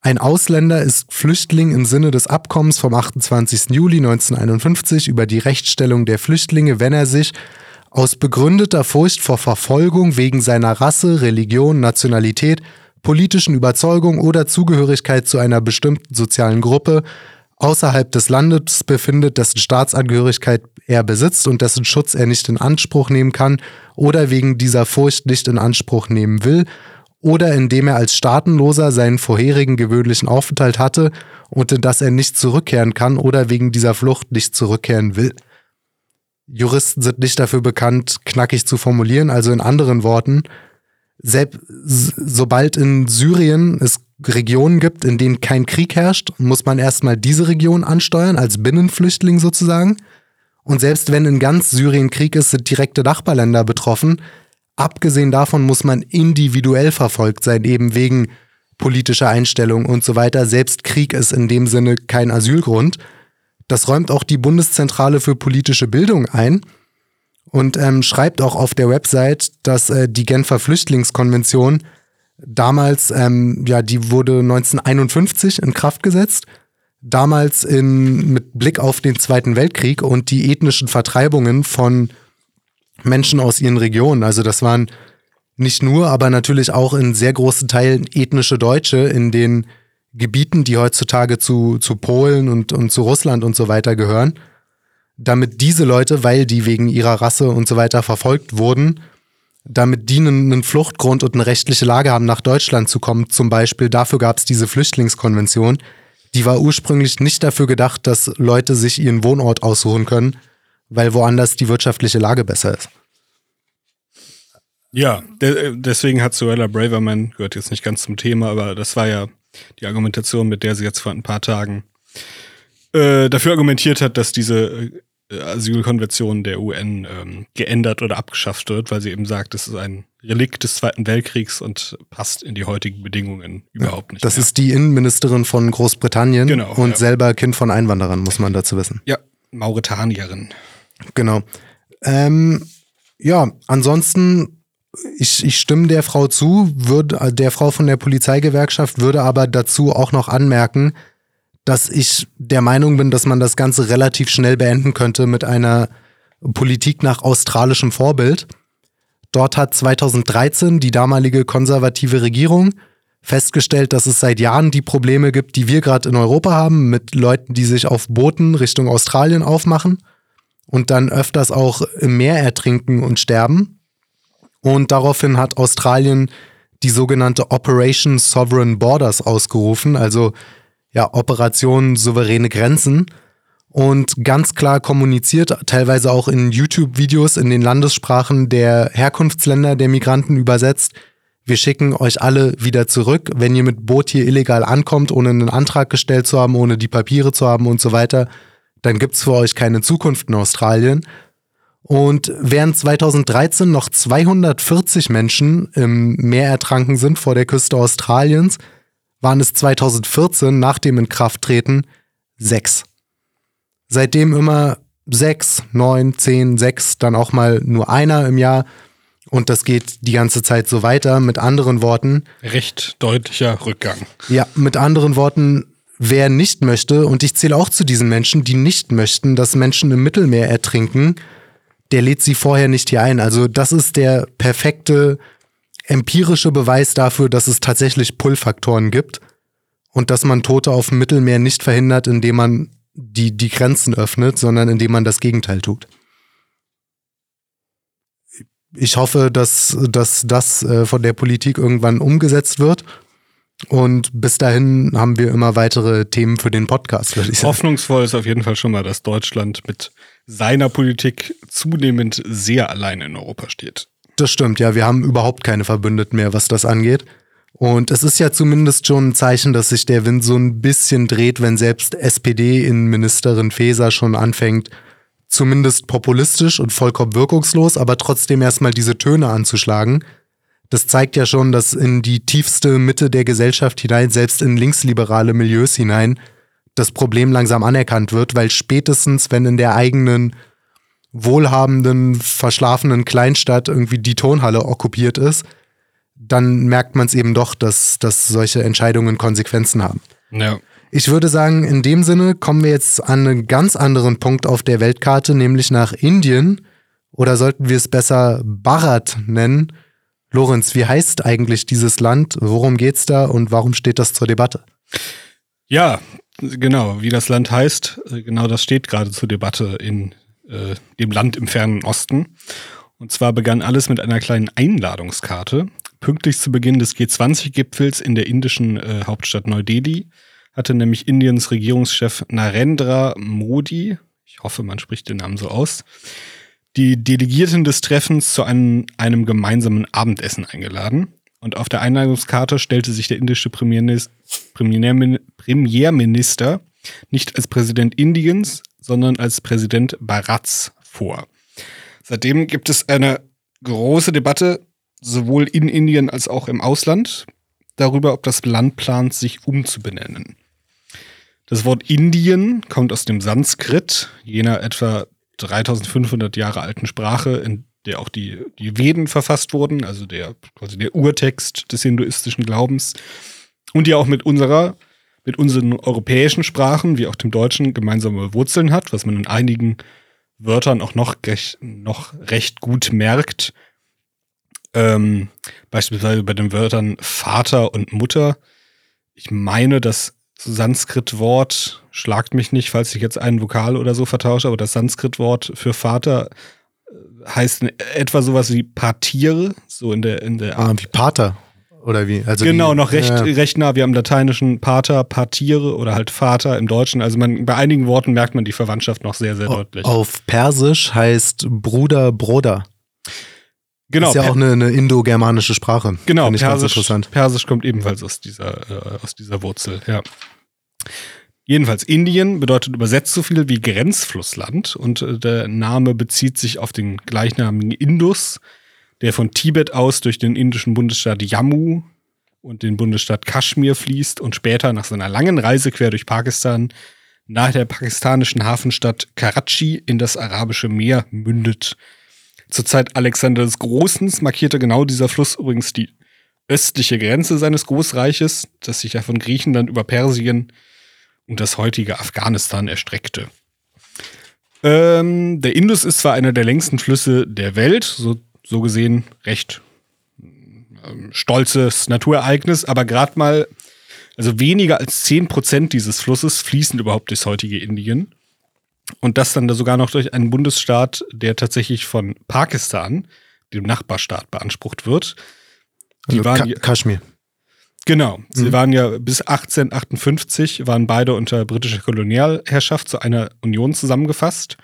ein Ausländer ist Flüchtling im Sinne des Abkommens vom 28. Juli 1951 über die Rechtsstellung der Flüchtlinge, wenn er sich aus begründeter Furcht vor Verfolgung wegen seiner Rasse, Religion, Nationalität, politischen Überzeugung oder Zugehörigkeit zu einer bestimmten sozialen Gruppe außerhalb des Landes befindet, dessen Staatsangehörigkeit er besitzt und dessen Schutz er nicht in Anspruch nehmen kann oder wegen dieser Furcht nicht in Anspruch nehmen will oder indem er als Staatenloser seinen vorherigen gewöhnlichen Aufenthalt hatte und in das er nicht zurückkehren kann oder wegen dieser Flucht nicht zurückkehren will. Juristen sind nicht dafür bekannt, knackig zu formulieren, also in anderen Worten, selbst sobald in Syrien es Regionen gibt, in denen kein Krieg herrscht, muss man erstmal diese Region ansteuern, als Binnenflüchtling sozusagen. Und selbst wenn in ganz Syrien Krieg ist, sind direkte Nachbarländer betroffen. Abgesehen davon muss man individuell verfolgt sein, eben wegen politischer Einstellung und so weiter. Selbst Krieg ist in dem Sinne kein Asylgrund. Das räumt auch die Bundeszentrale für politische Bildung ein und ähm, schreibt auch auf der Website, dass äh, die Genfer Flüchtlingskonvention damals, ähm, ja, die wurde 1951 in Kraft gesetzt. Damals in, mit Blick auf den Zweiten Weltkrieg und die ethnischen Vertreibungen von Menschen aus ihren Regionen. Also das waren nicht nur, aber natürlich auch in sehr großen Teilen ethnische Deutsche in den Gebieten, die heutzutage zu, zu Polen und, und zu Russland und so weiter gehören, damit diese Leute, weil die wegen ihrer Rasse und so weiter verfolgt wurden, damit die einen, einen Fluchtgrund und eine rechtliche Lage haben, nach Deutschland zu kommen, zum Beispiel, dafür gab es diese Flüchtlingskonvention. Die war ursprünglich nicht dafür gedacht, dass Leute sich ihren Wohnort aussuchen können, weil woanders die wirtschaftliche Lage besser ist. Ja, de deswegen hat Suella Braverman, gehört jetzt nicht ganz zum Thema, aber das war ja die Argumentation, mit der sie jetzt vor ein paar Tagen äh, dafür argumentiert hat, dass diese äh, Asylkonvention der UN ähm, geändert oder abgeschafft wird, weil sie eben sagt, das ist ein Relikt des Zweiten Weltkriegs und passt in die heutigen Bedingungen überhaupt nicht. Das mehr. ist die Innenministerin von Großbritannien Genau, und ja. selber Kind von Einwanderern, muss man dazu wissen. ja Mauretanierin. Genau. Ähm, ja, ansonsten, ich, ich stimme der Frau zu, würde, äh, der Frau von der Polizeigewerkschaft würde aber dazu auch noch anmerken, dass ich der Meinung bin, dass man das Ganze relativ schnell beenden könnte mit einer Politik nach australischem Vorbild. Dort hat 2013 die damalige konservative Regierung festgestellt, dass es seit Jahren die Probleme gibt, die wir gerade in Europa haben, mit Leuten, die sich auf Booten Richtung Australien aufmachen und dann öfters auch im Meer ertrinken und sterben. Und daraufhin hat Australien die sogenannte Operation Sovereign Borders ausgerufen, also ja, Operation souveräne Grenzen und ganz klar kommuniziert, teilweise auch in YouTube-Videos in den Landessprachen der Herkunftsländer der Migranten übersetzt. Wir schicken euch alle wieder zurück, wenn ihr mit Boot hier illegal ankommt, ohne einen Antrag gestellt zu haben, ohne die Papiere zu haben und so weiter, dann gibt's für euch keine Zukunft in Australien. Und während 2013 noch 240 Menschen im Meer ertranken sind vor der Küste Australiens, waren es 2014 nach dem Inkrafttreten sechs. Seitdem immer sechs, neun, zehn, sechs, dann auch mal nur einer im Jahr. Und das geht die ganze Zeit so weiter. Mit anderen Worten. Recht deutlicher Rückgang. Ja, mit anderen Worten, wer nicht möchte, und ich zähle auch zu diesen Menschen, die nicht möchten, dass Menschen im Mittelmeer ertrinken, der lädt sie vorher nicht hier ein. Also das ist der perfekte empirische Beweis dafür, dass es tatsächlich Pull-Faktoren gibt und dass man Tote auf dem Mittelmeer nicht verhindert, indem man die, die Grenzen öffnet, sondern indem man das Gegenteil tut. Ich hoffe, dass, dass das äh, von der Politik irgendwann umgesetzt wird. Und bis dahin haben wir immer weitere Themen für den Podcast, würde ich sagen. Hoffnungsvoll ist auf jeden Fall schon mal, dass Deutschland mit seiner Politik zunehmend sehr allein in Europa steht. Das stimmt, ja. Wir haben überhaupt keine Verbündeten mehr, was das angeht. Und es ist ja zumindest schon ein Zeichen, dass sich der Wind so ein bisschen dreht, wenn selbst SPD-Innenministerin Faeser schon anfängt, zumindest populistisch und vollkommen wirkungslos, aber trotzdem erstmal diese Töne anzuschlagen. Das zeigt ja schon, dass in die tiefste Mitte der Gesellschaft hinein, selbst in linksliberale Milieus hinein, das Problem langsam anerkannt wird, weil spätestens, wenn in der eigenen wohlhabenden, verschlafenen Kleinstadt irgendwie die Tonhalle okkupiert ist, dann merkt man es eben doch, dass, dass solche Entscheidungen Konsequenzen haben. Ja. Ich würde sagen, in dem Sinne kommen wir jetzt an einen ganz anderen Punkt auf der Weltkarte, nämlich nach Indien. Oder sollten wir es besser Bharat nennen? Lorenz, wie heißt eigentlich dieses Land? Worum geht's da und warum steht das zur Debatte? Ja, genau, wie das Land heißt, genau das steht gerade zur Debatte in äh, dem Land im fernen Osten. Und zwar begann alles mit einer kleinen Einladungskarte, Pünktlich zu Beginn des G20-Gipfels in der indischen äh, Hauptstadt Neu-Delhi hatte nämlich Indiens Regierungschef Narendra Modi, ich hoffe, man spricht den Namen so aus, die Delegierten des Treffens zu einem, einem gemeinsamen Abendessen eingeladen. Und auf der Einladungskarte stellte sich der indische Premierminister, Premierminister nicht als Präsident Indiens, sondern als Präsident Bharats vor. Seitdem gibt es eine große Debatte sowohl in Indien als auch im Ausland darüber, ob das Land plant, sich umzubenennen. Das Wort Indien kommt aus dem Sanskrit, jener etwa 3500 Jahre alten Sprache, in der auch die, die Veden verfasst wurden, also der, quasi der Urtext des hinduistischen Glaubens, und die auch mit unserer, mit unseren europäischen Sprachen, wie auch dem Deutschen, gemeinsame Wurzeln hat, was man in einigen Wörtern auch noch, noch recht gut merkt. Ähm, beispielsweise bei den Wörtern Vater und Mutter. Ich meine, das Sanskrit-Wort, schlagt mich nicht, falls ich jetzt einen Vokal oder so vertausche, aber das Sanskrit-Wort für Vater äh, heißt etwa sowas wie Partiere, so in der, in der Ah, wie Pater. Oder wie? Also genau, wie, noch recht, ja. recht nah. Wir haben lateinischen Pater, Partiere oder halt Vater im Deutschen. Also man, bei einigen Worten merkt man die Verwandtschaft noch sehr, sehr deutlich. Auf Persisch heißt Bruder, Bruder. Genau. Ist ja auch eine, eine indogermanische Sprache. Genau, Persisch, Persisch kommt ebenfalls aus dieser, äh, aus dieser Wurzel, ja. Jedenfalls, Indien bedeutet übersetzt so viel wie Grenzflussland und äh, der Name bezieht sich auf den gleichnamigen Indus, der von Tibet aus durch den indischen Bundesstaat Jammu und den Bundesstaat Kaschmir fließt und später nach seiner langen Reise quer durch Pakistan nach der pakistanischen Hafenstadt Karachi in das Arabische Meer mündet. Zur Zeit Alexander des Großen markierte genau dieser Fluss übrigens die östliche Grenze seines Großreiches, das sich ja von Griechenland über Persien und das heutige Afghanistan erstreckte. Ähm, der Indus ist zwar einer der längsten Flüsse der Welt, so, so gesehen recht äh, ähm, stolzes Naturereignis, aber gerade mal, also weniger als 10 Prozent dieses Flusses fließen überhaupt durchs heutige Indien. Und das dann sogar noch durch einen Bundesstaat, der tatsächlich von Pakistan, dem Nachbarstaat, beansprucht wird. Die also waren Ka Kaschmir. Genau. Sie mhm. waren ja bis 1858 waren beide unter britischer Kolonialherrschaft zu einer Union zusammengefasst.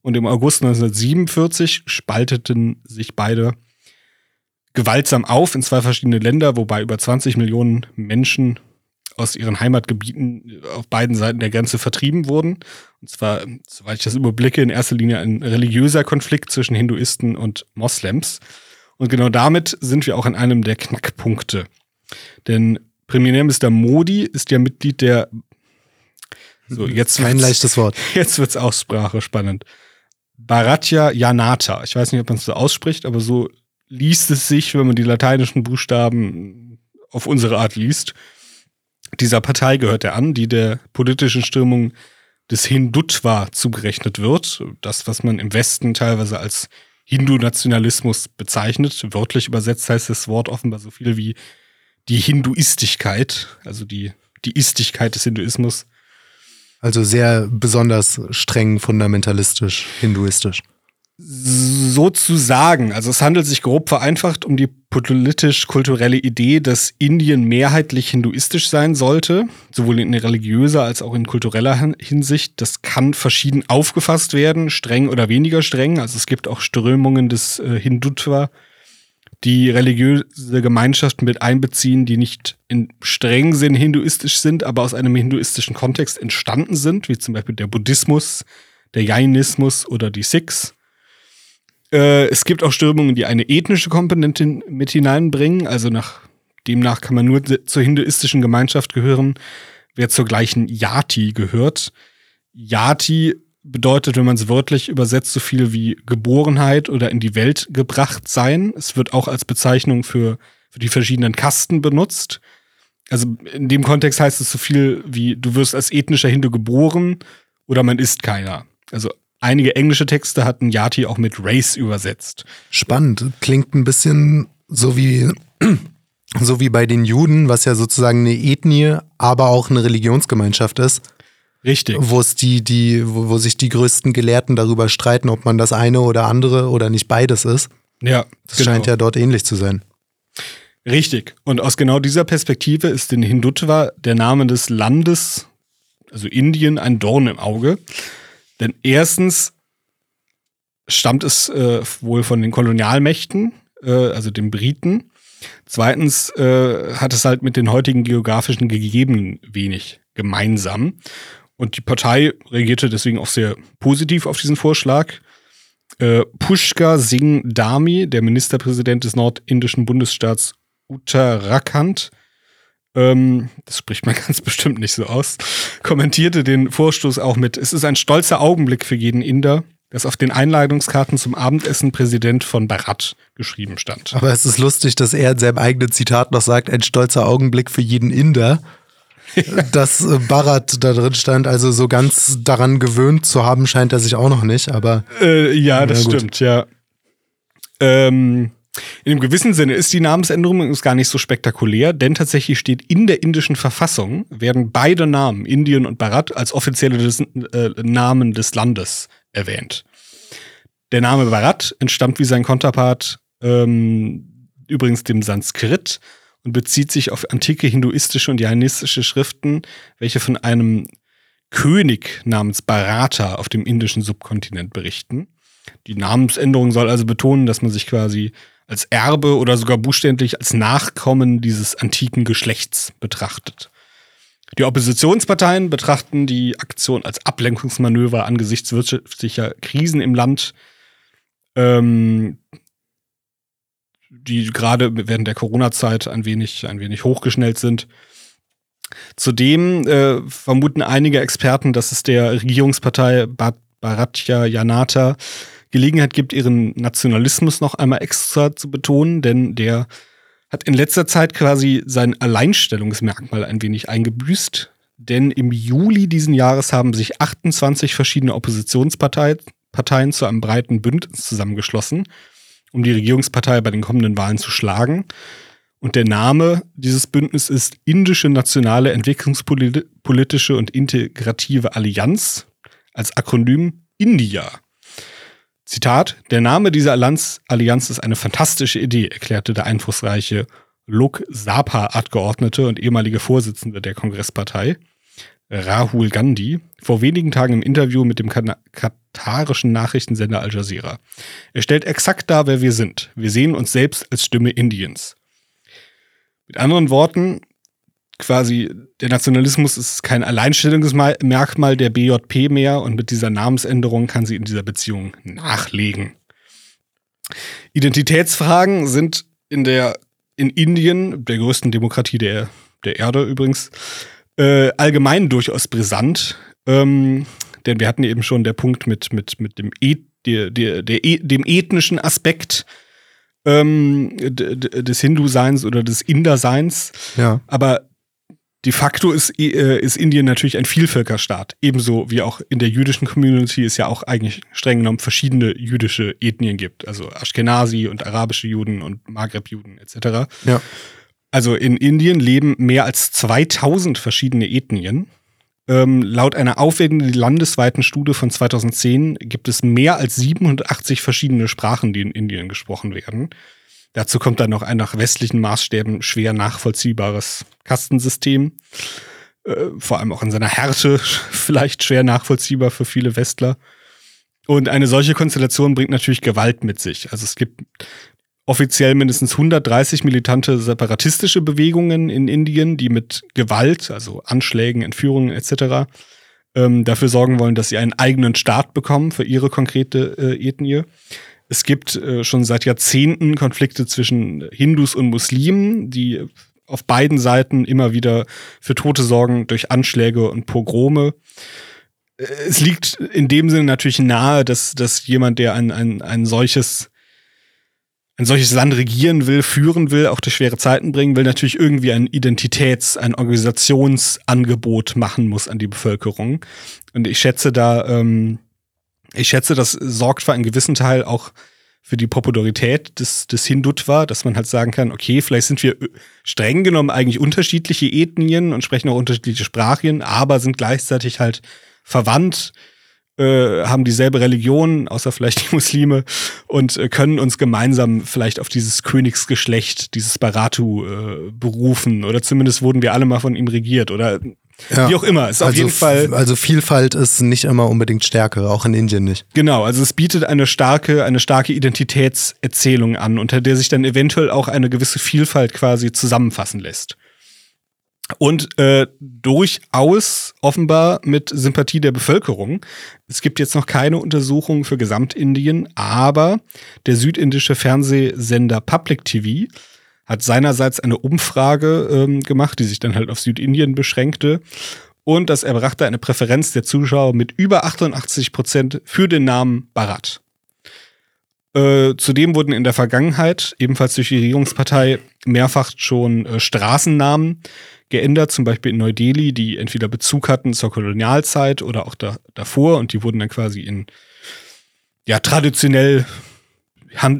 Und im August 1947 spalteten sich beide gewaltsam auf in zwei verschiedene Länder, wobei über 20 Millionen Menschen aus ihren Heimatgebieten auf beiden Seiten der Grenze vertrieben wurden. Und zwar, soweit ich das überblicke, in erster Linie ein religiöser Konflikt zwischen Hinduisten und Moslems. Und genau damit sind wir auch an einem der Knackpunkte. Denn Premierminister Modi ist ja Mitglied der so, jetzt Kein leichtes Wort. Jetzt wird's Aussprache spannend. Bharatya Janata. Ich weiß nicht, ob man es so ausspricht, aber so liest es sich, wenn man die lateinischen Buchstaben auf unsere Art liest. Dieser Partei gehört er an, die der politischen Strömung des Hindutva zugerechnet wird. Das, was man im Westen teilweise als Hindu-Nationalismus bezeichnet. Wörtlich übersetzt heißt das Wort offenbar so viel wie die Hinduistigkeit, also die, die Istigkeit des Hinduismus. Also sehr besonders streng fundamentalistisch, hinduistisch sozusagen. Also es handelt sich grob vereinfacht um die politisch-kulturelle Idee, dass Indien mehrheitlich hinduistisch sein sollte, sowohl in religiöser als auch in kultureller Hinsicht. Das kann verschieden aufgefasst werden, streng oder weniger streng. Also es gibt auch Strömungen des äh, Hindutva, die religiöse Gemeinschaften mit einbeziehen, die nicht in strengen Sinn hinduistisch sind, aber aus einem hinduistischen Kontext entstanden sind, wie zum Beispiel der Buddhismus, der Jainismus oder die Sikhs. Äh, es gibt auch Strömungen, die eine ethnische Komponente mit hineinbringen. Also nach demnach kann man nur zur hinduistischen Gemeinschaft gehören, wer zur gleichen Yati gehört. Yati bedeutet, wenn man es wörtlich übersetzt, so viel wie Geborenheit oder in die Welt gebracht sein. Es wird auch als Bezeichnung für, für die verschiedenen Kasten benutzt. Also in dem Kontext heißt es so viel wie, du wirst als ethnischer Hindu geboren oder man ist keiner. Also Einige englische Texte hatten Yati auch mit Race übersetzt. Spannend. Klingt ein bisschen so wie, so wie bei den Juden, was ja sozusagen eine Ethnie, aber auch eine Religionsgemeinschaft ist. Richtig. Wo es die, die, wo, wo sich die größten Gelehrten darüber streiten, ob man das eine oder andere oder nicht beides ist. Ja. Das genau. scheint ja dort ähnlich zu sein. Richtig. Und aus genau dieser Perspektive ist den Hindutva der Name des Landes, also Indien, ein Dorn im Auge. Denn erstens stammt es äh, wohl von den Kolonialmächten, äh, also den Briten. Zweitens äh, hat es halt mit den heutigen geografischen Gegebenen wenig gemeinsam. Und die Partei reagierte deswegen auch sehr positiv auf diesen Vorschlag. Äh, Pushkar Singh Dami, der Ministerpräsident des nordindischen Bundesstaats Uttarakhand, ähm, das spricht man ganz bestimmt nicht so aus, kommentierte den Vorstoß auch mit, es ist ein stolzer Augenblick für jeden Inder, dass auf den Einladungskarten zum Abendessen Präsident von Bharat geschrieben stand. Aber es ist lustig, dass er in seinem eigenen Zitat noch sagt, ein stolzer Augenblick für jeden Inder. dass äh, Bharat da drin stand, also so ganz daran gewöhnt zu haben, scheint er sich auch noch nicht, aber. Äh, ja, das stimmt, ja. Ähm, in einem gewissen Sinne ist die Namensänderung gar nicht so spektakulär, denn tatsächlich steht in der indischen Verfassung, werden beide Namen, Indien und Bharat, als offizielle des, äh, Namen des Landes erwähnt. Der Name Bharat entstammt wie sein Konterpart ähm, übrigens dem Sanskrit und bezieht sich auf antike hinduistische und jainistische Schriften, welche von einem König namens Bharata auf dem indischen Subkontinent berichten. Die Namensänderung soll also betonen, dass man sich quasi als Erbe oder sogar buchstäblich als Nachkommen dieses antiken Geschlechts betrachtet. Die Oppositionsparteien betrachten die Aktion als Ablenkungsmanöver angesichts wirtschaftlicher Krisen im Land, ähm, die gerade während der Corona-Zeit ein wenig, ein wenig hochgeschnellt sind. Zudem äh, vermuten einige Experten, dass es der Regierungspartei Bharatya Janata Gelegenheit gibt, ihren Nationalismus noch einmal extra zu betonen, denn der hat in letzter Zeit quasi sein Alleinstellungsmerkmal ein wenig eingebüßt. Denn im Juli diesen Jahres haben sich 28 verschiedene Oppositionsparteien zu einem breiten Bündnis zusammengeschlossen, um die Regierungspartei bei den kommenden Wahlen zu schlagen. Und der Name dieses Bündnisses ist Indische Nationale Entwicklungspolitische und Integrative Allianz, als Akronym India. Zitat, der Name dieser Allianz, Allianz ist eine fantastische Idee, erklärte der einflussreiche Lok Sabha-Abgeordnete und ehemalige Vorsitzende der Kongresspartei, Rahul Gandhi, vor wenigen Tagen im Interview mit dem katarischen Nachrichtensender Al Jazeera. Er stellt exakt dar, wer wir sind. Wir sehen uns selbst als Stimme Indiens. Mit anderen Worten, quasi der Nationalismus ist kein Alleinstellungsmerkmal der BJP mehr und mit dieser Namensänderung kann sie in dieser Beziehung nachlegen. Identitätsfragen sind in der in Indien, der größten Demokratie der, der Erde übrigens, äh, allgemein durchaus brisant. Ähm, denn wir hatten eben schon der Punkt mit, mit, mit dem, e der, der, der e dem ethnischen Aspekt ähm, des Hindu-Seins oder des Inder-Seins. Ja. Aber de facto ist, äh, ist Indien natürlich ein Vielvölkerstaat. Ebenso wie auch in der jüdischen Community es ja auch eigentlich streng genommen verschiedene jüdische Ethnien gibt. Also Ashkenazi und arabische Juden und Maghreb-Juden etc. Ja. Also in Indien leben mehr als 2000 verschiedene Ethnien. Ähm, laut einer aufwendigen landesweiten Studie von 2010 gibt es mehr als 780 verschiedene Sprachen, die in Indien gesprochen werden. Dazu kommt dann noch ein nach westlichen Maßstäben schwer nachvollziehbares Kastensystem. Äh, vor allem auch in seiner Härte vielleicht schwer nachvollziehbar für viele Westler. Und eine solche Konstellation bringt natürlich Gewalt mit sich. Also es gibt offiziell mindestens 130 militante separatistische Bewegungen in Indien, die mit Gewalt, also Anschlägen, Entführungen etc. Ähm, dafür sorgen wollen, dass sie einen eigenen Staat bekommen für ihre konkrete äh, Ethnie. Es gibt äh, schon seit Jahrzehnten Konflikte zwischen Hindus und Muslimen, die auf beiden Seiten immer wieder für Tote sorgen durch Anschläge und Pogrome. Äh, es liegt in dem Sinne natürlich nahe, dass, dass jemand, der ein, ein, ein solches ein solches Land regieren will, führen will, auch durch schwere Zeiten bringen will, natürlich irgendwie ein Identitäts-, ein Organisationsangebot machen muss an die Bevölkerung. Und ich schätze da, ähm, ich schätze, das sorgt für einen gewissen Teil auch für die Popularität des, des Hindutva, dass man halt sagen kann, okay, vielleicht sind wir streng genommen eigentlich unterschiedliche Ethnien und sprechen auch unterschiedliche Sprachen, aber sind gleichzeitig halt verwandt äh, haben dieselbe Religion, außer vielleicht die Muslime, und äh, können uns gemeinsam vielleicht auf dieses Königsgeschlecht, dieses Baratu äh, berufen. Oder zumindest wurden wir alle mal von ihm regiert. Oder ja. wie auch immer. Ist also, auf jeden Fall. Also Vielfalt ist nicht immer unbedingt Stärke, auch in Indien nicht. Genau, also es bietet eine starke, eine starke Identitätserzählung an, unter der sich dann eventuell auch eine gewisse Vielfalt quasi zusammenfassen lässt und äh, durchaus offenbar mit Sympathie der Bevölkerung. Es gibt jetzt noch keine Untersuchungen für Gesamtindien, aber der südindische Fernsehsender Public TV hat seinerseits eine Umfrage ähm, gemacht, die sich dann halt auf Südindien beschränkte. Und das erbrachte eine Präferenz der Zuschauer mit über 88 Prozent für den Namen Bharat. Äh, zudem wurden in der Vergangenheit, ebenfalls durch die Regierungspartei, mehrfach schon äh, Straßennamen geändert, zum Beispiel in Neu-Delhi, die entweder Bezug hatten zur Kolonialzeit oder auch da, davor und die wurden dann quasi in ja traditionell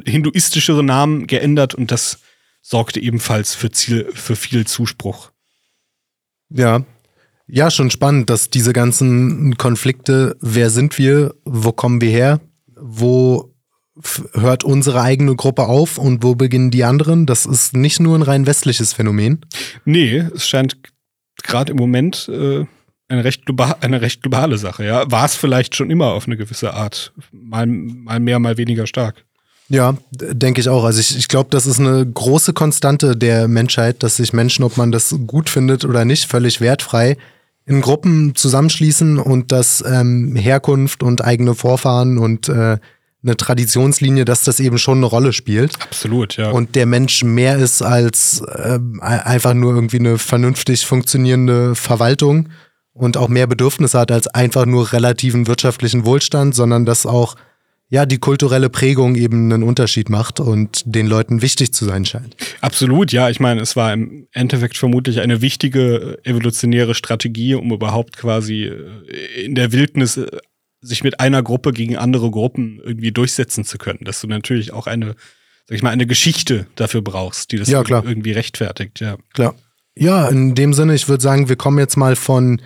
hinduistischere Namen geändert und das sorgte ebenfalls für, Ziel, für viel Zuspruch. Ja, ja, schon spannend, dass diese ganzen Konflikte, wer sind wir, wo kommen wir her, wo hört unsere eigene Gruppe auf und wo beginnen die anderen? Das ist nicht nur ein rein westliches Phänomen. Nee, es scheint gerade im Moment äh, eine, recht global, eine recht globale Sache. Ja, war es vielleicht schon immer auf eine gewisse Art, mal, mal mehr, mal weniger stark. Ja, denke ich auch. Also ich, ich glaube, das ist eine große Konstante der Menschheit, dass sich Menschen, ob man das gut findet oder nicht, völlig wertfrei in Gruppen zusammenschließen und dass ähm, Herkunft und eigene Vorfahren und äh, eine Traditionslinie, dass das eben schon eine Rolle spielt. Absolut, ja. Und der Mensch mehr ist als äh, einfach nur irgendwie eine vernünftig funktionierende Verwaltung und auch mehr Bedürfnisse hat als einfach nur relativen wirtschaftlichen Wohlstand, sondern dass auch ja die kulturelle Prägung eben einen Unterschied macht und den Leuten wichtig zu sein scheint. Absolut, ja. Ich meine, es war im Endeffekt vermutlich eine wichtige evolutionäre Strategie, um überhaupt quasi äh, in der Wildnis äh, sich mit einer Gruppe gegen andere Gruppen irgendwie durchsetzen zu können. Dass du natürlich auch eine sag ich mal, eine Geschichte dafür brauchst, die das Ja, klar. irgendwie rechtfertigt, ja. Klar. Ja, in dem Sinne, ich würde sagen, wir kommen jetzt mal von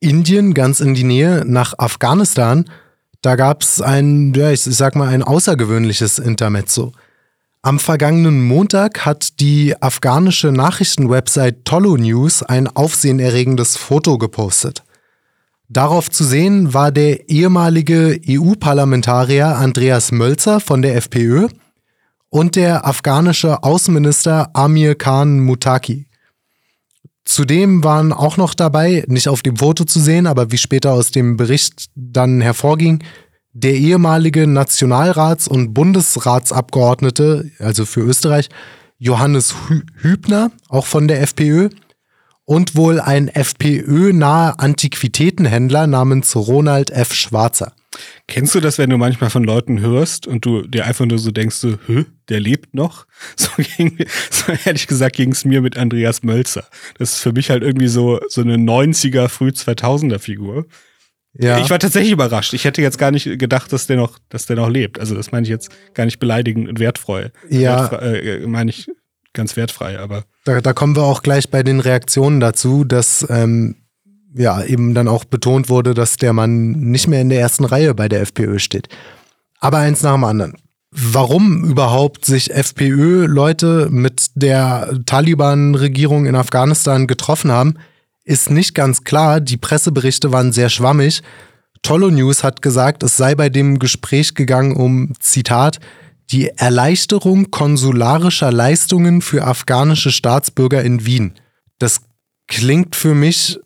Indien ganz in die Nähe nach Afghanistan. Da gab es ein, ja, ich sag mal, ein außergewöhnliches Intermezzo. Am vergangenen Montag hat die afghanische Nachrichtenwebsite Tolo News ein aufsehenerregendes Foto gepostet. Darauf zu sehen war der ehemalige EU-Parlamentarier Andreas Mölzer von der FPÖ und der afghanische Außenminister Amir Khan Mutaki. Zudem waren auch noch dabei, nicht auf dem Foto zu sehen, aber wie später aus dem Bericht dann hervorging, der ehemalige Nationalrats- und Bundesratsabgeordnete, also für Österreich, Johannes Hü Hübner, auch von der FPÖ, und wohl ein FPÖ-nahe Antiquitätenhändler namens Ronald F. Schwarzer. Kennst du das, wenn du manchmal von Leuten hörst und du dir einfach nur so denkst, so, Hö, der lebt noch? So, ging, so ehrlich gesagt ging es mir mit Andreas Mölzer. Das ist für mich halt irgendwie so, so eine 90er, früh 2000er Figur. Ja. Ich war tatsächlich überrascht. Ich hätte jetzt gar nicht gedacht, dass der noch, dass der noch lebt. Also das meine ich jetzt gar nicht beleidigend und wertfrei. Ja. Wertfrei, äh, meine ich ganz wertfrei, aber. Da, da kommen wir auch gleich bei den Reaktionen dazu, dass ähm, ja eben dann auch betont wurde, dass der Mann nicht mehr in der ersten Reihe bei der FPÖ steht. Aber eins nach dem anderen. Warum überhaupt sich FPÖ-Leute mit der Taliban-Regierung in Afghanistan getroffen haben, ist nicht ganz klar. Die Presseberichte waren sehr schwammig. Tolo News hat gesagt, es sei bei dem Gespräch gegangen um, Zitat, die Erleichterung konsularischer Leistungen für afghanische Staatsbürger in Wien. Das klingt für mich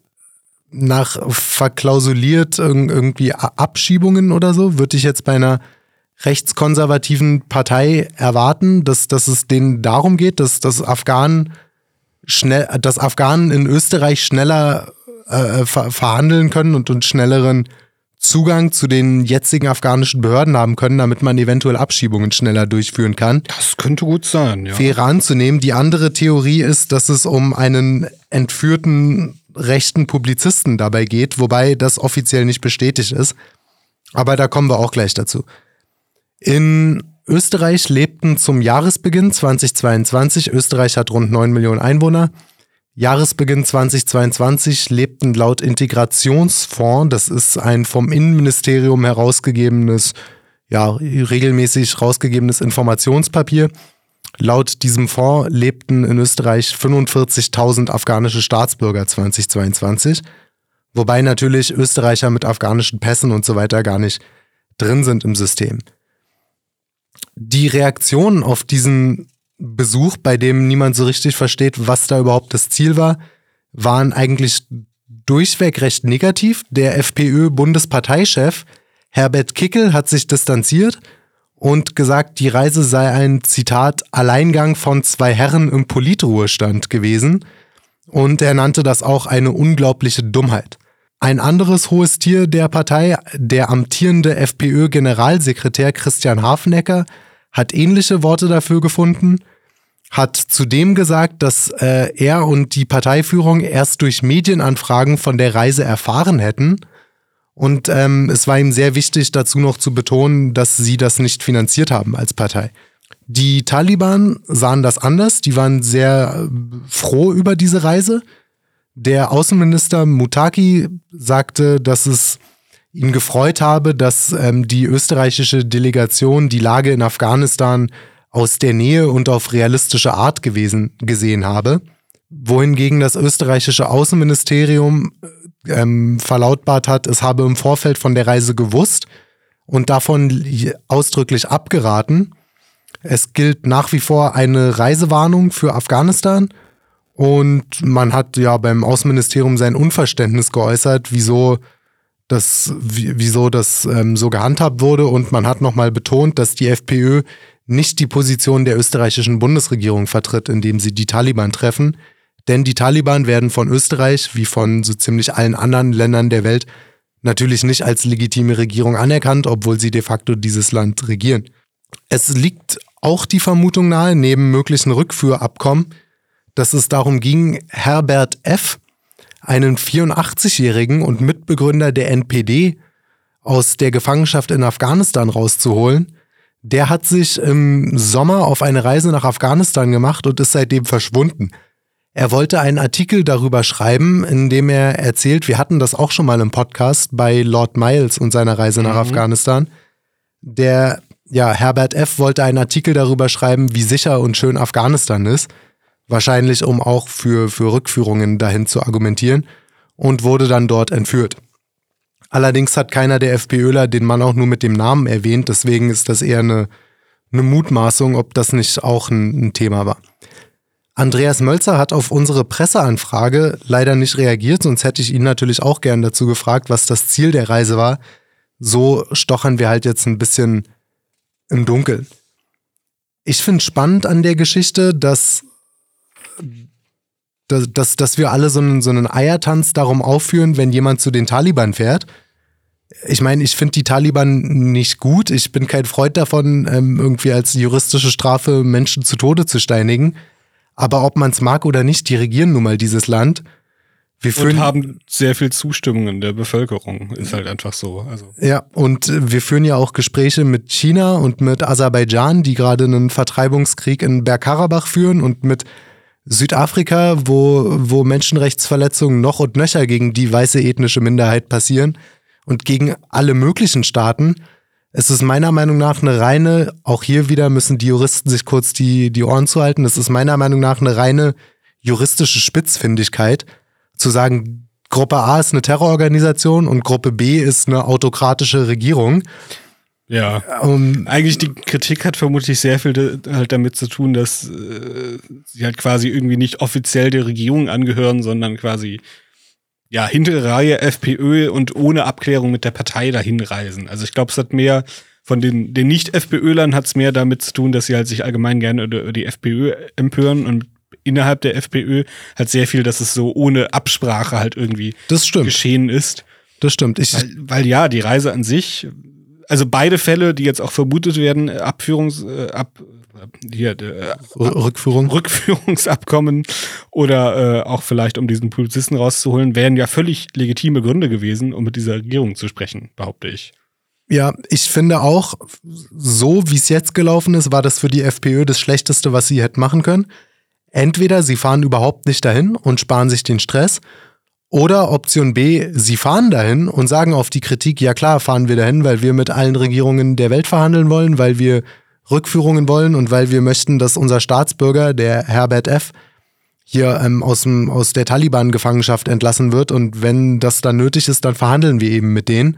nach verklausuliert irgendwie Abschiebungen oder so. Würde ich jetzt bei einer rechtskonservativen Partei erwarten, dass, dass es denen darum geht, dass, dass Afghanen schnell, dass Afghanen in Österreich schneller äh, ver verhandeln können und, und schnelleren Zugang zu den jetzigen afghanischen Behörden haben können, damit man eventuell Abschiebungen schneller durchführen kann. Das könnte gut sein, ja. Wäre anzunehmen. Die andere Theorie ist, dass es um einen entführten rechten Publizisten dabei geht, wobei das offiziell nicht bestätigt ist. Aber da kommen wir auch gleich dazu. In Österreich lebten zum Jahresbeginn 2022, Österreich hat rund 9 Millionen Einwohner, Jahresbeginn 2022 lebten laut Integrationsfonds, das ist ein vom Innenministerium herausgegebenes, ja, regelmäßig rausgegebenes Informationspapier. Laut diesem Fonds lebten in Österreich 45.000 afghanische Staatsbürger 2022, wobei natürlich Österreicher mit afghanischen Pässen und so weiter gar nicht drin sind im System. Die Reaktionen auf diesen Besuch, bei dem niemand so richtig versteht, was da überhaupt das Ziel war, waren eigentlich durchweg recht negativ. Der FPÖ-Bundesparteichef Herbert Kickel hat sich distanziert und gesagt, die Reise sei ein Zitat Alleingang von zwei Herren im Politruhestand gewesen. Und er nannte das auch eine unglaubliche Dummheit. Ein anderes hohes Tier der Partei, der amtierende FPÖ-Generalsekretär Christian Hafenecker, hat ähnliche Worte dafür gefunden, hat zudem gesagt, dass äh, er und die Parteiführung erst durch Medienanfragen von der Reise erfahren hätten. Und ähm, es war ihm sehr wichtig, dazu noch zu betonen, dass sie das nicht finanziert haben als Partei. Die Taliban sahen das anders, die waren sehr froh über diese Reise. Der Außenminister Mutaki sagte, dass es ihn gefreut habe, dass ähm, die österreichische Delegation die Lage in Afghanistan aus der Nähe und auf realistische Art gewesen, gesehen habe. Wohingegen das österreichische Außenministerium ähm, verlautbart hat, es habe im Vorfeld von der Reise gewusst und davon ausdrücklich abgeraten. Es gilt nach wie vor eine Reisewarnung für Afghanistan und man hat ja beim Außenministerium sein Unverständnis geäußert, wieso das, wieso das ähm, so gehandhabt wurde. Und man hat nochmal betont, dass die FPÖ nicht die Position der österreichischen Bundesregierung vertritt, indem sie die Taliban treffen. Denn die Taliban werden von Österreich, wie von so ziemlich allen anderen Ländern der Welt, natürlich nicht als legitime Regierung anerkannt, obwohl sie de facto dieses Land regieren. Es liegt auch die Vermutung nahe, neben möglichen Rückführabkommen, dass es darum ging, Herbert F., einen 84-Jährigen und Mitbegründer der NPD aus der Gefangenschaft in Afghanistan rauszuholen, Der hat sich im Sommer auf eine Reise nach Afghanistan gemacht und ist seitdem verschwunden. Er wollte einen Artikel darüber schreiben, in dem er erzählt, wir hatten das auch schon mal im Podcast bei Lord Miles und seiner Reise nach Mhm. Afghanistan. Der, ja, Herbert F. wollte einen Artikel darüber schreiben, wie sicher und schön Afghanistan ist. Wahrscheinlich, um auch für, für Rückführungen dahin zu argumentieren. Und wurde dann dort entführt. Allerdings hat keiner der FPÖler den Mann auch nur mit dem Namen erwähnt. Deswegen ist das eher eine, eine Mutmaßung, ob das nicht auch ein, ein Thema war. Andreas Mölzer hat auf unsere Presseanfrage leider nicht reagiert, sonst hätte ich ihn natürlich auch gern dazu gefragt, was das Ziel der Reise war. So stochern wir halt jetzt ein bisschen im Dunkeln. Ich finde spannend an der Geschichte, dass, dass, dass, dass wir alle so einen, so einen Eiertanz darum aufführen, wenn jemand zu den Taliban fährt. Ich meine, ich finde die Taliban nicht gut. Ich bin kein Freund davon, ähm, irgendwie als juristische Strafe Menschen zu Tode zu steinigen. Aber ob man es mag oder nicht, die regieren nun mal dieses Land. Wir Und führen, haben sehr viel Zustimmung in der Bevölkerung. Ist halt einfach so. Also. ja, und äh, wir führen ja auch Gespräche mit China und mit Aserbaidschan, die gerade einen Vertreibungskrieg in Bergkarabach führen und mit Südafrika, wo, wo Menschenrechtsverletzungen noch und nöcher gegen die weiße ethnische Minderheit passieren und gegen alle möglichen Staaten. Es ist meiner Meinung nach eine reine, auch hier wieder müssen die Juristen sich kurz die, die Ohren zuhalten, es ist meiner Meinung nach eine reine juristische Spitzfindigkeit, zu sagen, Gruppe A ist eine Terrororganisation und Gruppe B ist eine autokratische Regierung. Ja. Um, Eigentlich die Kritik hat vermutlich sehr viel de- halt damit zu tun, dass äh, sie halt quasi irgendwie nicht offiziell der Regierung angehören, sondern quasi ja hintere Reihe FPÖ und ohne Abklärung mit der Partei dahin reisen. Also ich glaube, es hat mehr von den, den Nicht-FPÖlern hat es mehr damit zu tun, dass sie halt sich allgemein gerne über, die FPÖ empören und innerhalb der FPÖ halt sehr viel, dass es so ohne Absprache halt irgendwie das stimmt, geschehen ist. das stimmt. Ich, Weil, weil ja, die Reise an sich, also beide Fälle, die jetzt auch vermutet werden, äh, Abführungs, äh, ab, hier, äh, Rückführung. Rückführungsabkommen oder äh, auch vielleicht um diesen Polizisten rauszuholen, wären ja völlig legitime Gründe gewesen, um mit dieser Regierung zu sprechen, behaupte ich. Ja, ich finde auch, so wie es jetzt gelaufen ist, war das für die FPÖ das Schlechteste, was sie hätten machen können. Entweder sie fahren überhaupt nicht dahin und sparen sich den Stress, oder Option B, sie fahren dahin und sagen auf die Kritik, ja klar, fahren wir dahin, weil wir mit allen Regierungen der Welt verhandeln wollen, weil wir Rückführungen wollen und weil wir möchten, dass unser Staatsbürger, der Herbert F., hier ähm, aus, dem, aus der Taliban-Gefangenschaft entlassen wird. Und wenn das dann nötig ist, dann verhandeln wir eben mit denen.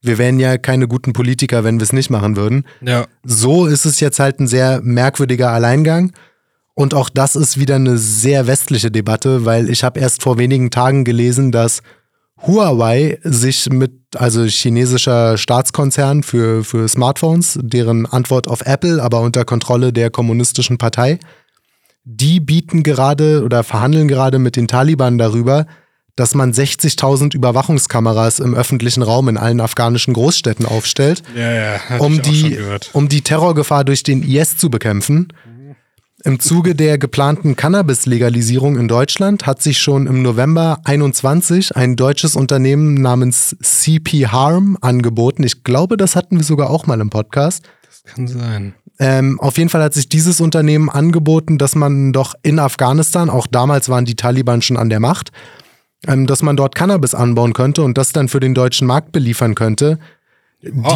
Wir wären ja keine guten Politiker, wenn wir es nicht machen würden. Ja. So ist es jetzt halt ein sehr merkwürdiger Alleingang. Und auch das ist wieder eine sehr westliche Debatte, weil ich habe erst vor wenigen Tagen gelesen, dass Huawei sich mit, also chinesischer Staatskonzern für, für Smartphones, deren Antwort auf Apple, aber unter Kontrolle der kommunistischen Partei, die bieten gerade oder verhandeln gerade mit den Taliban darüber, dass man 60.000 Überwachungskameras im öffentlichen Raum in allen afghanischen Großstädten aufstellt Ja, ja. um die, um die Terrorgefahr durch den IS zu bekämpfen. Im Zuge der geplanten Cannabis-Legalisierung in Deutschland hat sich schon im November 21 ein deutsches Unternehmen namens CP Harm angeboten. Ich glaube, das hatten wir sogar auch mal im Podcast. Das kann sein. Ähm, auf jeden Fall hat sich dieses Unternehmen angeboten, dass man doch in Afghanistan, auch damals waren die Taliban schon an der Macht, ähm, dass man dort Cannabis anbauen könnte und das dann für den deutschen Markt beliefern könnte.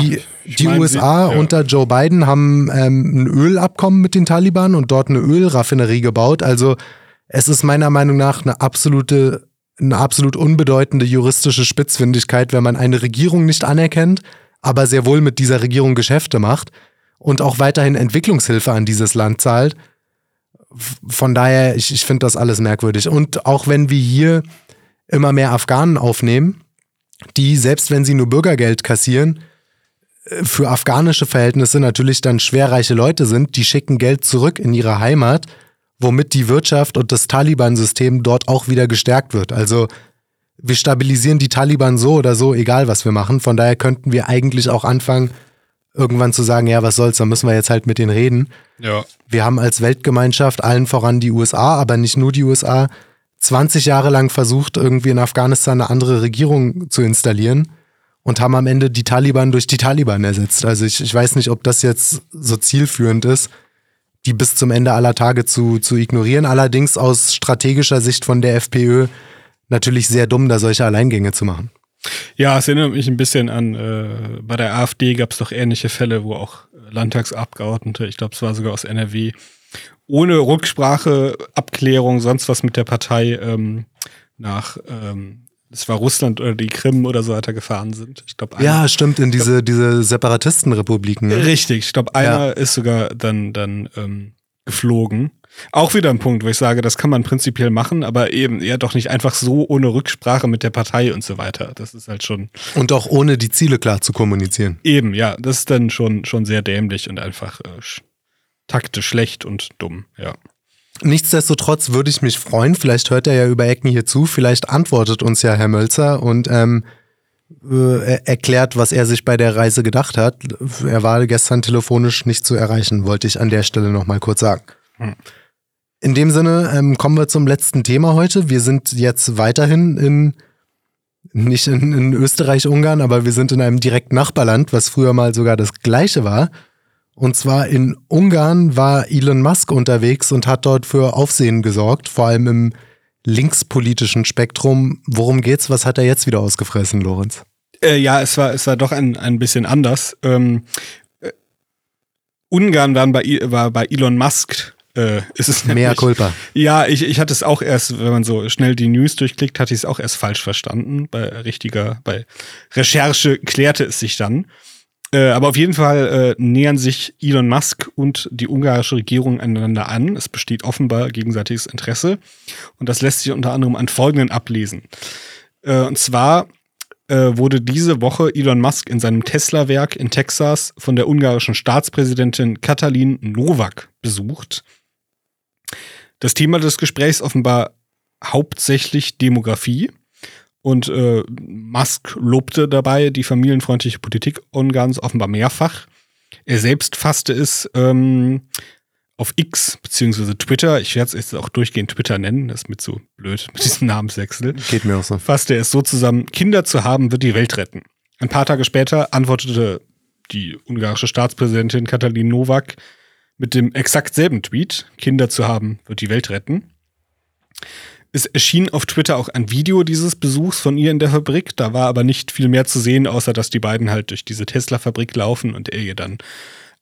Die, ich die meine, USA sie- ja. unter Joe Biden haben ähm, ein Ölabkommen mit den Taliban und dort eine Ölraffinerie gebaut. Also es ist meiner Meinung nach eine absolute, eine absolut unbedeutende juristische Spitzfindigkeit, wenn man eine Regierung nicht anerkennt, aber sehr wohl mit dieser Regierung Geschäfte macht und auch weiterhin Entwicklungshilfe an dieses Land zahlt. Von daher, ich, ich finde das alles merkwürdig. Und auch wenn wir hier immer mehr Afghanen aufnehmen, die, selbst wenn sie nur Bürgergeld kassieren, für afghanische Verhältnisse natürlich dann schwerreiche Leute sind, die schicken Geld zurück in ihre Heimat, womit die Wirtschaft und das Taliban-System dort auch wieder gestärkt wird. Also wir stabilisieren die Taliban so oder so, egal was wir machen. Von daher könnten wir eigentlich auch anfangen, irgendwann zu sagen, ja, was soll's, dann müssen wir jetzt halt mit denen reden. Ja. Wir haben als Weltgemeinschaft allen voran die USA, aber nicht nur die USA, 20 Jahre lang versucht, irgendwie in Afghanistan eine andere Regierung zu installieren. Und haben am Ende die Taliban durch die Taliban ersetzt. Also ich, ich weiß nicht, ob das jetzt so zielführend ist, die bis zum Ende aller Tage zu, zu ignorieren. Allerdings aus strategischer Sicht von der FPÖ natürlich sehr dumm, da solche Alleingänge zu machen. Ja, es erinnert mich ein bisschen an, äh, bei der AfD gab es doch ähnliche Fälle, wo auch Landtagsabgeordnete, ich glaube, es war sogar aus NRW, ohne Rücksprache, Abklärung, sonst was mit der Partei ähm, nach, ähm, es war Russland oder die Krim oder so weiter gefahren sind. Ich glaube, ja, stimmt, in diese, diese Separatistenrepubliken. Ne? Richtig, ich glaube, einer ja. ist sogar dann, dann ähm, geflogen. Auch wieder ein Punkt, wo ich sage, das kann man prinzipiell machen, aber eben ja doch nicht einfach so ohne Rücksprache mit der Partei und so weiter. Das ist halt schon. Und auch ohne die Ziele klar zu kommunizieren. Eben, ja, das ist dann schon, schon sehr dämlich und einfach äh, taktisch schlecht und dumm, ja. Nichtsdestotrotz würde ich mich freuen, vielleicht hört er ja über Ecken hier zu, vielleicht antwortet uns ja Herr Mölzer und ähm, äh, erklärt, was er sich bei der Reise gedacht hat. Er war gestern telefonisch nicht zu erreichen, wollte ich an der Stelle nochmal kurz sagen. Hm. In dem Sinne ähm, kommen wir zum letzten Thema heute. Wir sind jetzt weiterhin in, nicht in, in Österreich-Ungarn, aber wir sind in einem direkten Nachbarland, was früher mal sogar das gleiche war. Und zwar in Ungarn war Elon Musk unterwegs und hat dort für Aufsehen gesorgt, vor allem im linkspolitischen Spektrum. Worum geht's? Was hat er jetzt wieder ausgefressen, Lorenz? Äh, ja, es war, es war doch ein, ein bisschen anders. Ähm, äh, Ungarn waren bei, war bei Elon Musk. Äh, ist es Mehr Culpa. Ja, ich, ich hatte es auch erst, wenn man so schnell die News durchklickt, hatte ich es auch erst falsch verstanden. Bei richtiger, bei Recherche klärte es sich dann. Äh, aber auf jeden Fall äh, nähern sich Elon Musk und die ungarische Regierung einander an. Es besteht offenbar gegenseitiges Interesse. Und das lässt sich unter anderem an folgenden ablesen. Äh, und zwar äh, wurde diese Woche Elon Musk in seinem Tesla-Werk in Texas von der ungarischen Staatspräsidentin Katalin Novak besucht. Das Thema des Gesprächs offenbar hauptsächlich Demografie. Und äh, Musk lobte dabei die familienfreundliche Politik Ungarns offenbar mehrfach. Er selbst fasste es ähm, auf X beziehungsweise Twitter, ich werde es jetzt auch durchgehend Twitter nennen, das ist mit so blöd mit diesem Namenswechsel. Geht mir auch so. Fasste er es so zusammen, Kinder zu haben wird die Welt retten. Ein paar Tage später antwortete die ungarische Staatspräsidentin Katalin Nowak mit dem exakt selben Tweet, Kinder zu haben wird die Welt retten. Es erschien auf Twitter auch ein Video dieses Besuchs von ihr in der Fabrik. Da war aber nicht viel mehr zu sehen, außer dass die beiden halt durch diese Tesla-Fabrik laufen und er ihr dann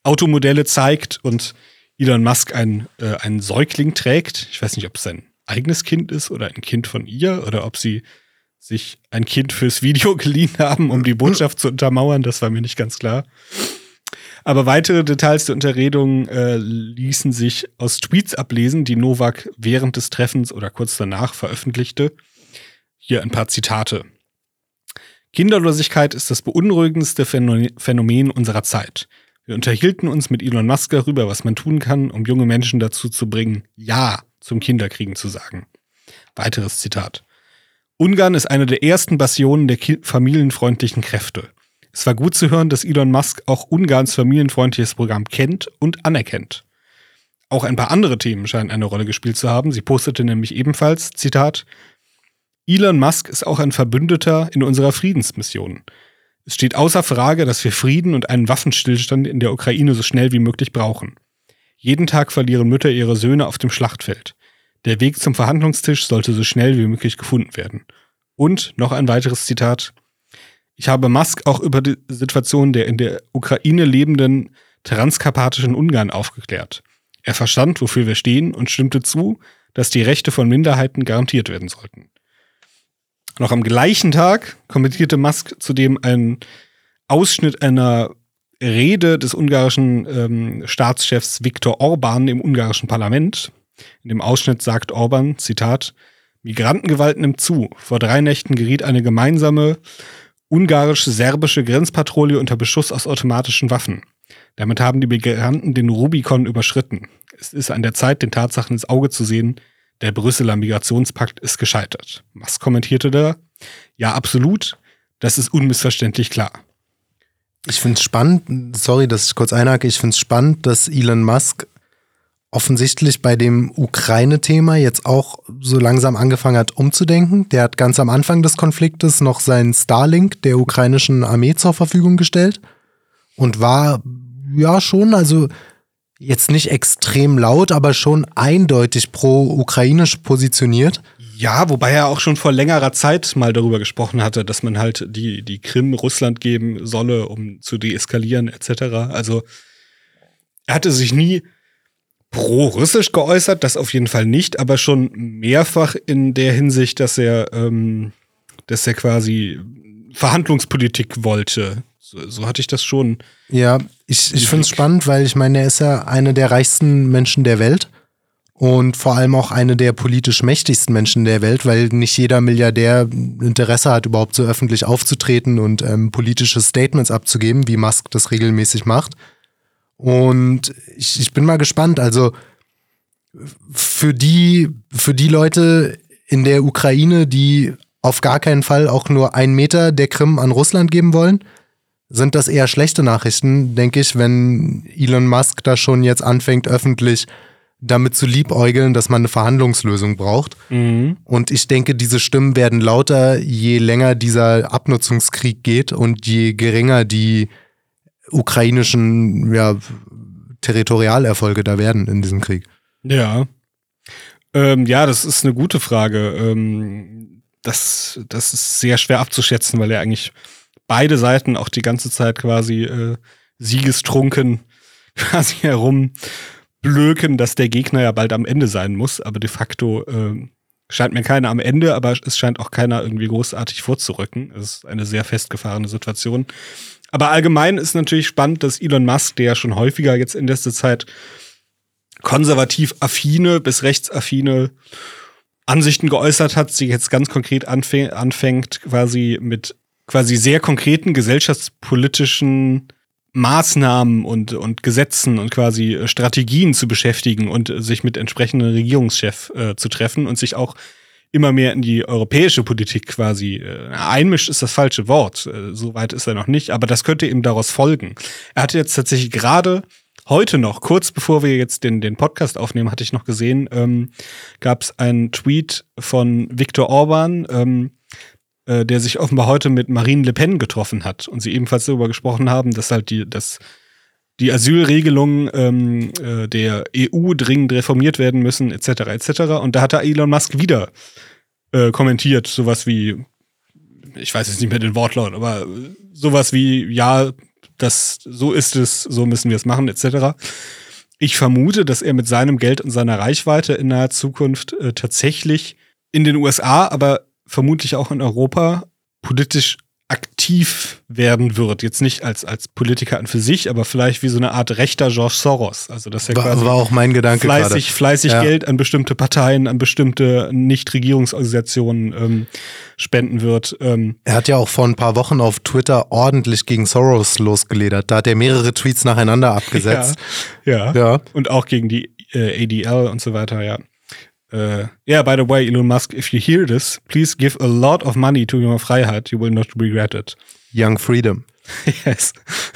Automodelle zeigt und Elon Musk ein, äh, einen Säugling trägt. Ich weiß nicht, ob es sein eigenes Kind ist oder ein Kind von ihr oder ob sie sich ein Kind fürs Video geliehen haben, um die Botschaft zu untermauern. Das war mir nicht ganz klar. Aber weitere Details der Unterredung äh, ließen sich aus Tweets ablesen, die Novak während des Treffens oder kurz danach veröffentlichte. Hier ein paar Zitate. Kinderlosigkeit ist das beunruhigendste Phänomen unserer Zeit. Wir unterhielten uns mit Elon Musk darüber, was man tun kann, um junge Menschen dazu zu bringen, Ja zum Kinderkriegen zu sagen. Weiteres Zitat. Ungarn ist eine der ersten Bastionen der familienfreundlichen Kräfte. Es war gut zu hören, dass Elon Musk auch Ungarns familienfreundliches Programm kennt und anerkennt. Auch ein paar andere Themen scheinen eine Rolle gespielt zu haben. Sie postete nämlich ebenfalls, Zitat, Elon Musk ist auch ein Verbündeter in unserer Friedensmission. Es steht außer Frage, dass wir Frieden und einen Waffenstillstand in der Ukraine so schnell wie möglich brauchen. Jeden Tag verlieren Mütter ihre Söhne auf dem Schlachtfeld. Der Weg zum Verhandlungstisch sollte so schnell wie möglich gefunden werden. Und noch ein weiteres Zitat. Ich habe Musk auch über die Situation der in der Ukraine lebenden transkarpatischen Ungarn aufgeklärt. Er verstand, wofür wir stehen und stimmte zu, dass die Rechte von Minderheiten garantiert werden sollten. Noch am gleichen Tag kommentierte Musk zudem einen Ausschnitt einer Rede des ungarischen ähm, Staatschefs Viktor Orban im ungarischen Parlament. In dem Ausschnitt sagt Orban, Zitat, Migrantengewalt nimmt zu. Vor drei Nächten geriet eine gemeinsame ungarisch-serbische Grenzpatrouille unter Beschuss aus automatischen Waffen. Damit haben die Migranten den Rubikon überschritten. Es ist an der Zeit, den Tatsachen ins Auge zu sehen, der Brüsseler Migrationspakt ist gescheitert. Was kommentierte da? Ja, absolut. Das ist unmissverständlich klar. Ich finde es spannend, sorry, dass ich kurz einhake, ich finde es spannend, dass Elon Musk offensichtlich bei dem Ukraine-Thema jetzt auch so langsam angefangen hat umzudenken. Der hat ganz am Anfang des Konfliktes noch seinen Starlink der ukrainischen Armee zur Verfügung gestellt und war ja schon, also jetzt nicht extrem laut, aber schon eindeutig pro-ukrainisch positioniert. Ja, wobei er auch schon vor längerer Zeit mal darüber gesprochen hatte, dass man halt die, die Krim Russland geben solle, um zu deeskalieren etc. Also er hatte sich nie pro-russisch geäußert, das auf jeden Fall nicht, aber schon mehrfach in der Hinsicht, dass er, ähm, dass er quasi Verhandlungspolitik wollte. So, so hatte ich das schon. Ja, ich, ich finde es spannend, weil ich meine, er ist ja einer der reichsten Menschen der Welt und vor allem auch eine der politisch mächtigsten Menschen der Welt, weil nicht jeder Milliardär Interesse hat, überhaupt so öffentlich aufzutreten und ähm, politische Statements abzugeben, wie Musk das regelmäßig macht. Und ich, ich bin mal gespannt. Also für die, für die Leute in der Ukraine, die auf gar keinen Fall auch nur einen Meter der Krim an Russland geben wollen, sind das eher schlechte Nachrichten, denke ich, wenn Elon Musk da schon jetzt anfängt, öffentlich damit zu liebäugeln, dass man eine Verhandlungslösung braucht. Mhm. Und ich denke, diese Stimmen werden lauter, je länger dieser Abnutzungskrieg geht und je geringer die ukrainischen ja, Territorialerfolge da werden in diesem Krieg. Ja. Ähm, ja, das ist eine gute Frage. Ähm, das, das ist sehr schwer abzuschätzen, weil ja eigentlich beide Seiten auch die ganze Zeit quasi äh, siegestrunken quasi herum blöken, dass der Gegner ja bald am Ende sein muss, aber de facto äh, scheint mir keiner am Ende, aber es scheint auch keiner irgendwie großartig vorzurücken. Es ist eine sehr festgefahrene Situation. Aber allgemein ist natürlich spannend, dass Elon Musk, der ja schon häufiger jetzt in letzter Zeit konservativ affine bis rechtsaffine Ansichten geäußert hat, sich jetzt ganz konkret anfängt, quasi mit quasi sehr konkreten gesellschaftspolitischen Maßnahmen und, und Gesetzen und quasi äh, Strategien zu beschäftigen und sich mit entsprechenden Regierungschef äh, zu treffen und sich auch immer mehr in die europäische Politik quasi äh, einmischt, ist das falsche Wort. Äh, so weit ist er noch nicht, aber das könnte eben daraus folgen. Er hatte jetzt tatsächlich gerade heute noch, kurz bevor wir jetzt den, den Podcast aufnehmen, hatte ich noch gesehen, ähm, gab es einen Tweet von Viktor Orban, ähm, äh, der sich offenbar heute mit Marine Le Pen getroffen hat und sie ebenfalls darüber gesprochen haben, dass halt die, dass die Asylregelungen ähm, äh, der EU dringend reformiert werden müssen, etc. etc. Und da hat er Elon Musk wieder äh, kommentiert, sowas wie, ich weiß jetzt nicht mehr den Wortlaut, aber sowas wie, ja, das, so ist es, so müssen wir es machen, etc. Ich vermute, dass er mit seinem Geld und seiner Reichweite in naher Zukunft äh, tatsächlich in den USA, aber vermutlich auch in Europa politisch aktiv werden wird. Jetzt nicht als, als Politiker an für sich, aber vielleicht wie so eine Art rechter George Soros. Also dass er war, quasi war auch mein Gedanke fleißig, fleißig ja. Geld an bestimmte Parteien, an bestimmte Nichtregierungsorganisationen ähm, spenden wird. Ähm. Er hat ja auch vor ein paar Wochen auf Twitter ordentlich gegen Soros losgeledert. Da hat er mehrere Tweets nacheinander abgesetzt. Ja, ja. ja. Und auch gegen die äh, ADL und so weiter, ja. Uh, yeah, by the way, Elon Musk, if you hear this, please give a lot of money to your Freiheit. You will not regret it. Young Freedom. yes.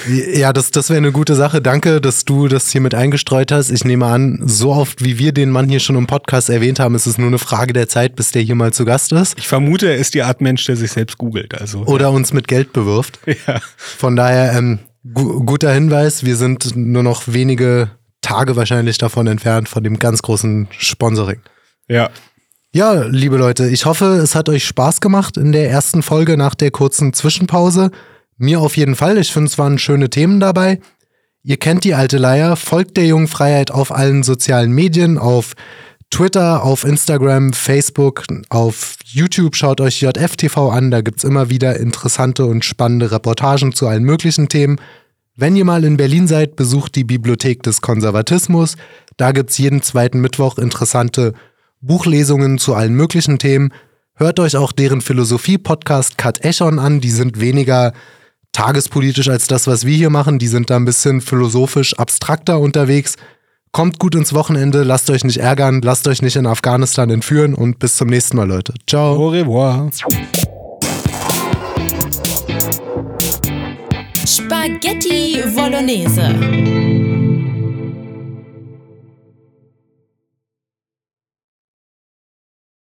Ja, das, das wäre eine gute Sache. Danke, dass du das hier mit eingestreut hast. Ich nehme an, so oft wie wir den Mann hier schon im Podcast erwähnt haben, ist es nur eine Frage der Zeit, bis der hier mal zu Gast ist. Ich vermute, er ist die Art Mensch, der sich selbst googelt. Also, Oder uns mit Geld bewirft. Ja. Von daher, ähm, gu guter Hinweis. Wir sind nur noch wenige Tage wahrscheinlich davon entfernt, von dem ganz großen Sponsoring. Ja. Ja, liebe Leute, ich hoffe, es hat euch Spaß gemacht in der ersten Folge nach der kurzen Zwischenpause. Mir auf jeden Fall. Ich finde, es waren schöne Themen dabei. Ihr kennt die alte Leier. Folgt der jungen Freiheit auf allen sozialen Medien, auf Twitter, auf Instagram, Facebook, auf YouTube. Schaut euch JFTV an. Da gibt es immer wieder interessante und spannende Reportagen zu allen möglichen Themen. Wenn ihr mal in Berlin seid, besucht die Bibliothek des Konservatismus. Da gibt es jeden zweiten Mittwoch interessante Buchlesungen zu allen möglichen Themen. Hört euch auch deren Philosophie-Podcast Cut Echon an. Die sind weniger tagespolitisch als das, was wir hier machen. Die sind da ein bisschen philosophisch abstrakter unterwegs. Kommt gut ins Wochenende, lasst euch nicht ärgern, lasst euch nicht in Afghanistan entführen und bis zum nächsten Mal, Leute. Ciao. Au revoir. Spaghetti Bolognese.